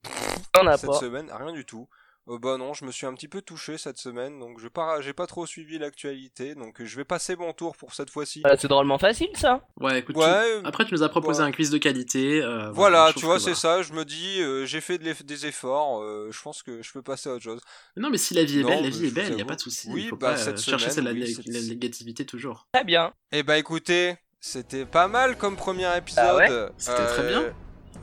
a cette pas. semaine, rien du tout. Euh, bah non, je me suis un petit peu touché cette semaine, donc je pas, j'ai pas trop suivi l'actualité, donc je vais passer mon tour pour cette fois-ci. Bah, c'est drôlement facile ça. Ouais, écoute, tu- Ouais, après tu nous as proposé ouais. un quiz de qualité. euh, Voilà, tu vois, c'est voilà. ça. Je me dis, euh, j'ai fait de des efforts. euh, je pense que je peux passer à autre chose. Non, mais si la vie est Non, belle, la vie est belle, il a avoue. pas de souci. Oui, faut bah, pas cette euh, chercher semaine, la, oui, la- cette- la négativité toujours. Très bien. Eh bah écoutez, c'était pas mal comme premier épisode. Ah ouais C'était très bien.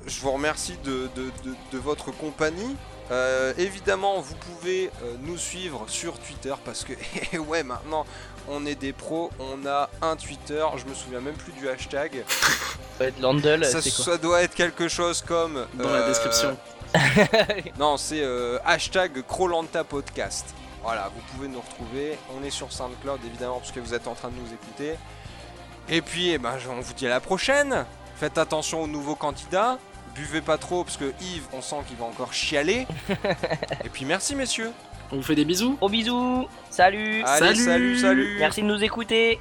je vous remercie de, de- de- de votre compagnie. Euh, évidemment, vous pouvez euh, nous suivre sur Twitter parce que, eh ouais, maintenant, on est des pros. On a un Twitter. Je me souviens même plus du hashtag. Ça va être Landel, Ça, c'est quoi ça doit être quelque chose comme. Dans la euh, description. Non, c'est euh, hashtag Crolanta Podcast. Voilà, vous pouvez nous retrouver. On est sur SoundCloud évidemment parce que vous êtes en train de nous écouter. Et puis, eh ben, on vous dit à la prochaine. Faites attention aux nouveaux candidats. Buvez pas trop parce que Yves, on sent qu'il va encore chialer. Et puis merci messieurs. On vous fait des bisous. Gros bisous Salut Allez, Salut salut, salut. Merci de nous écouter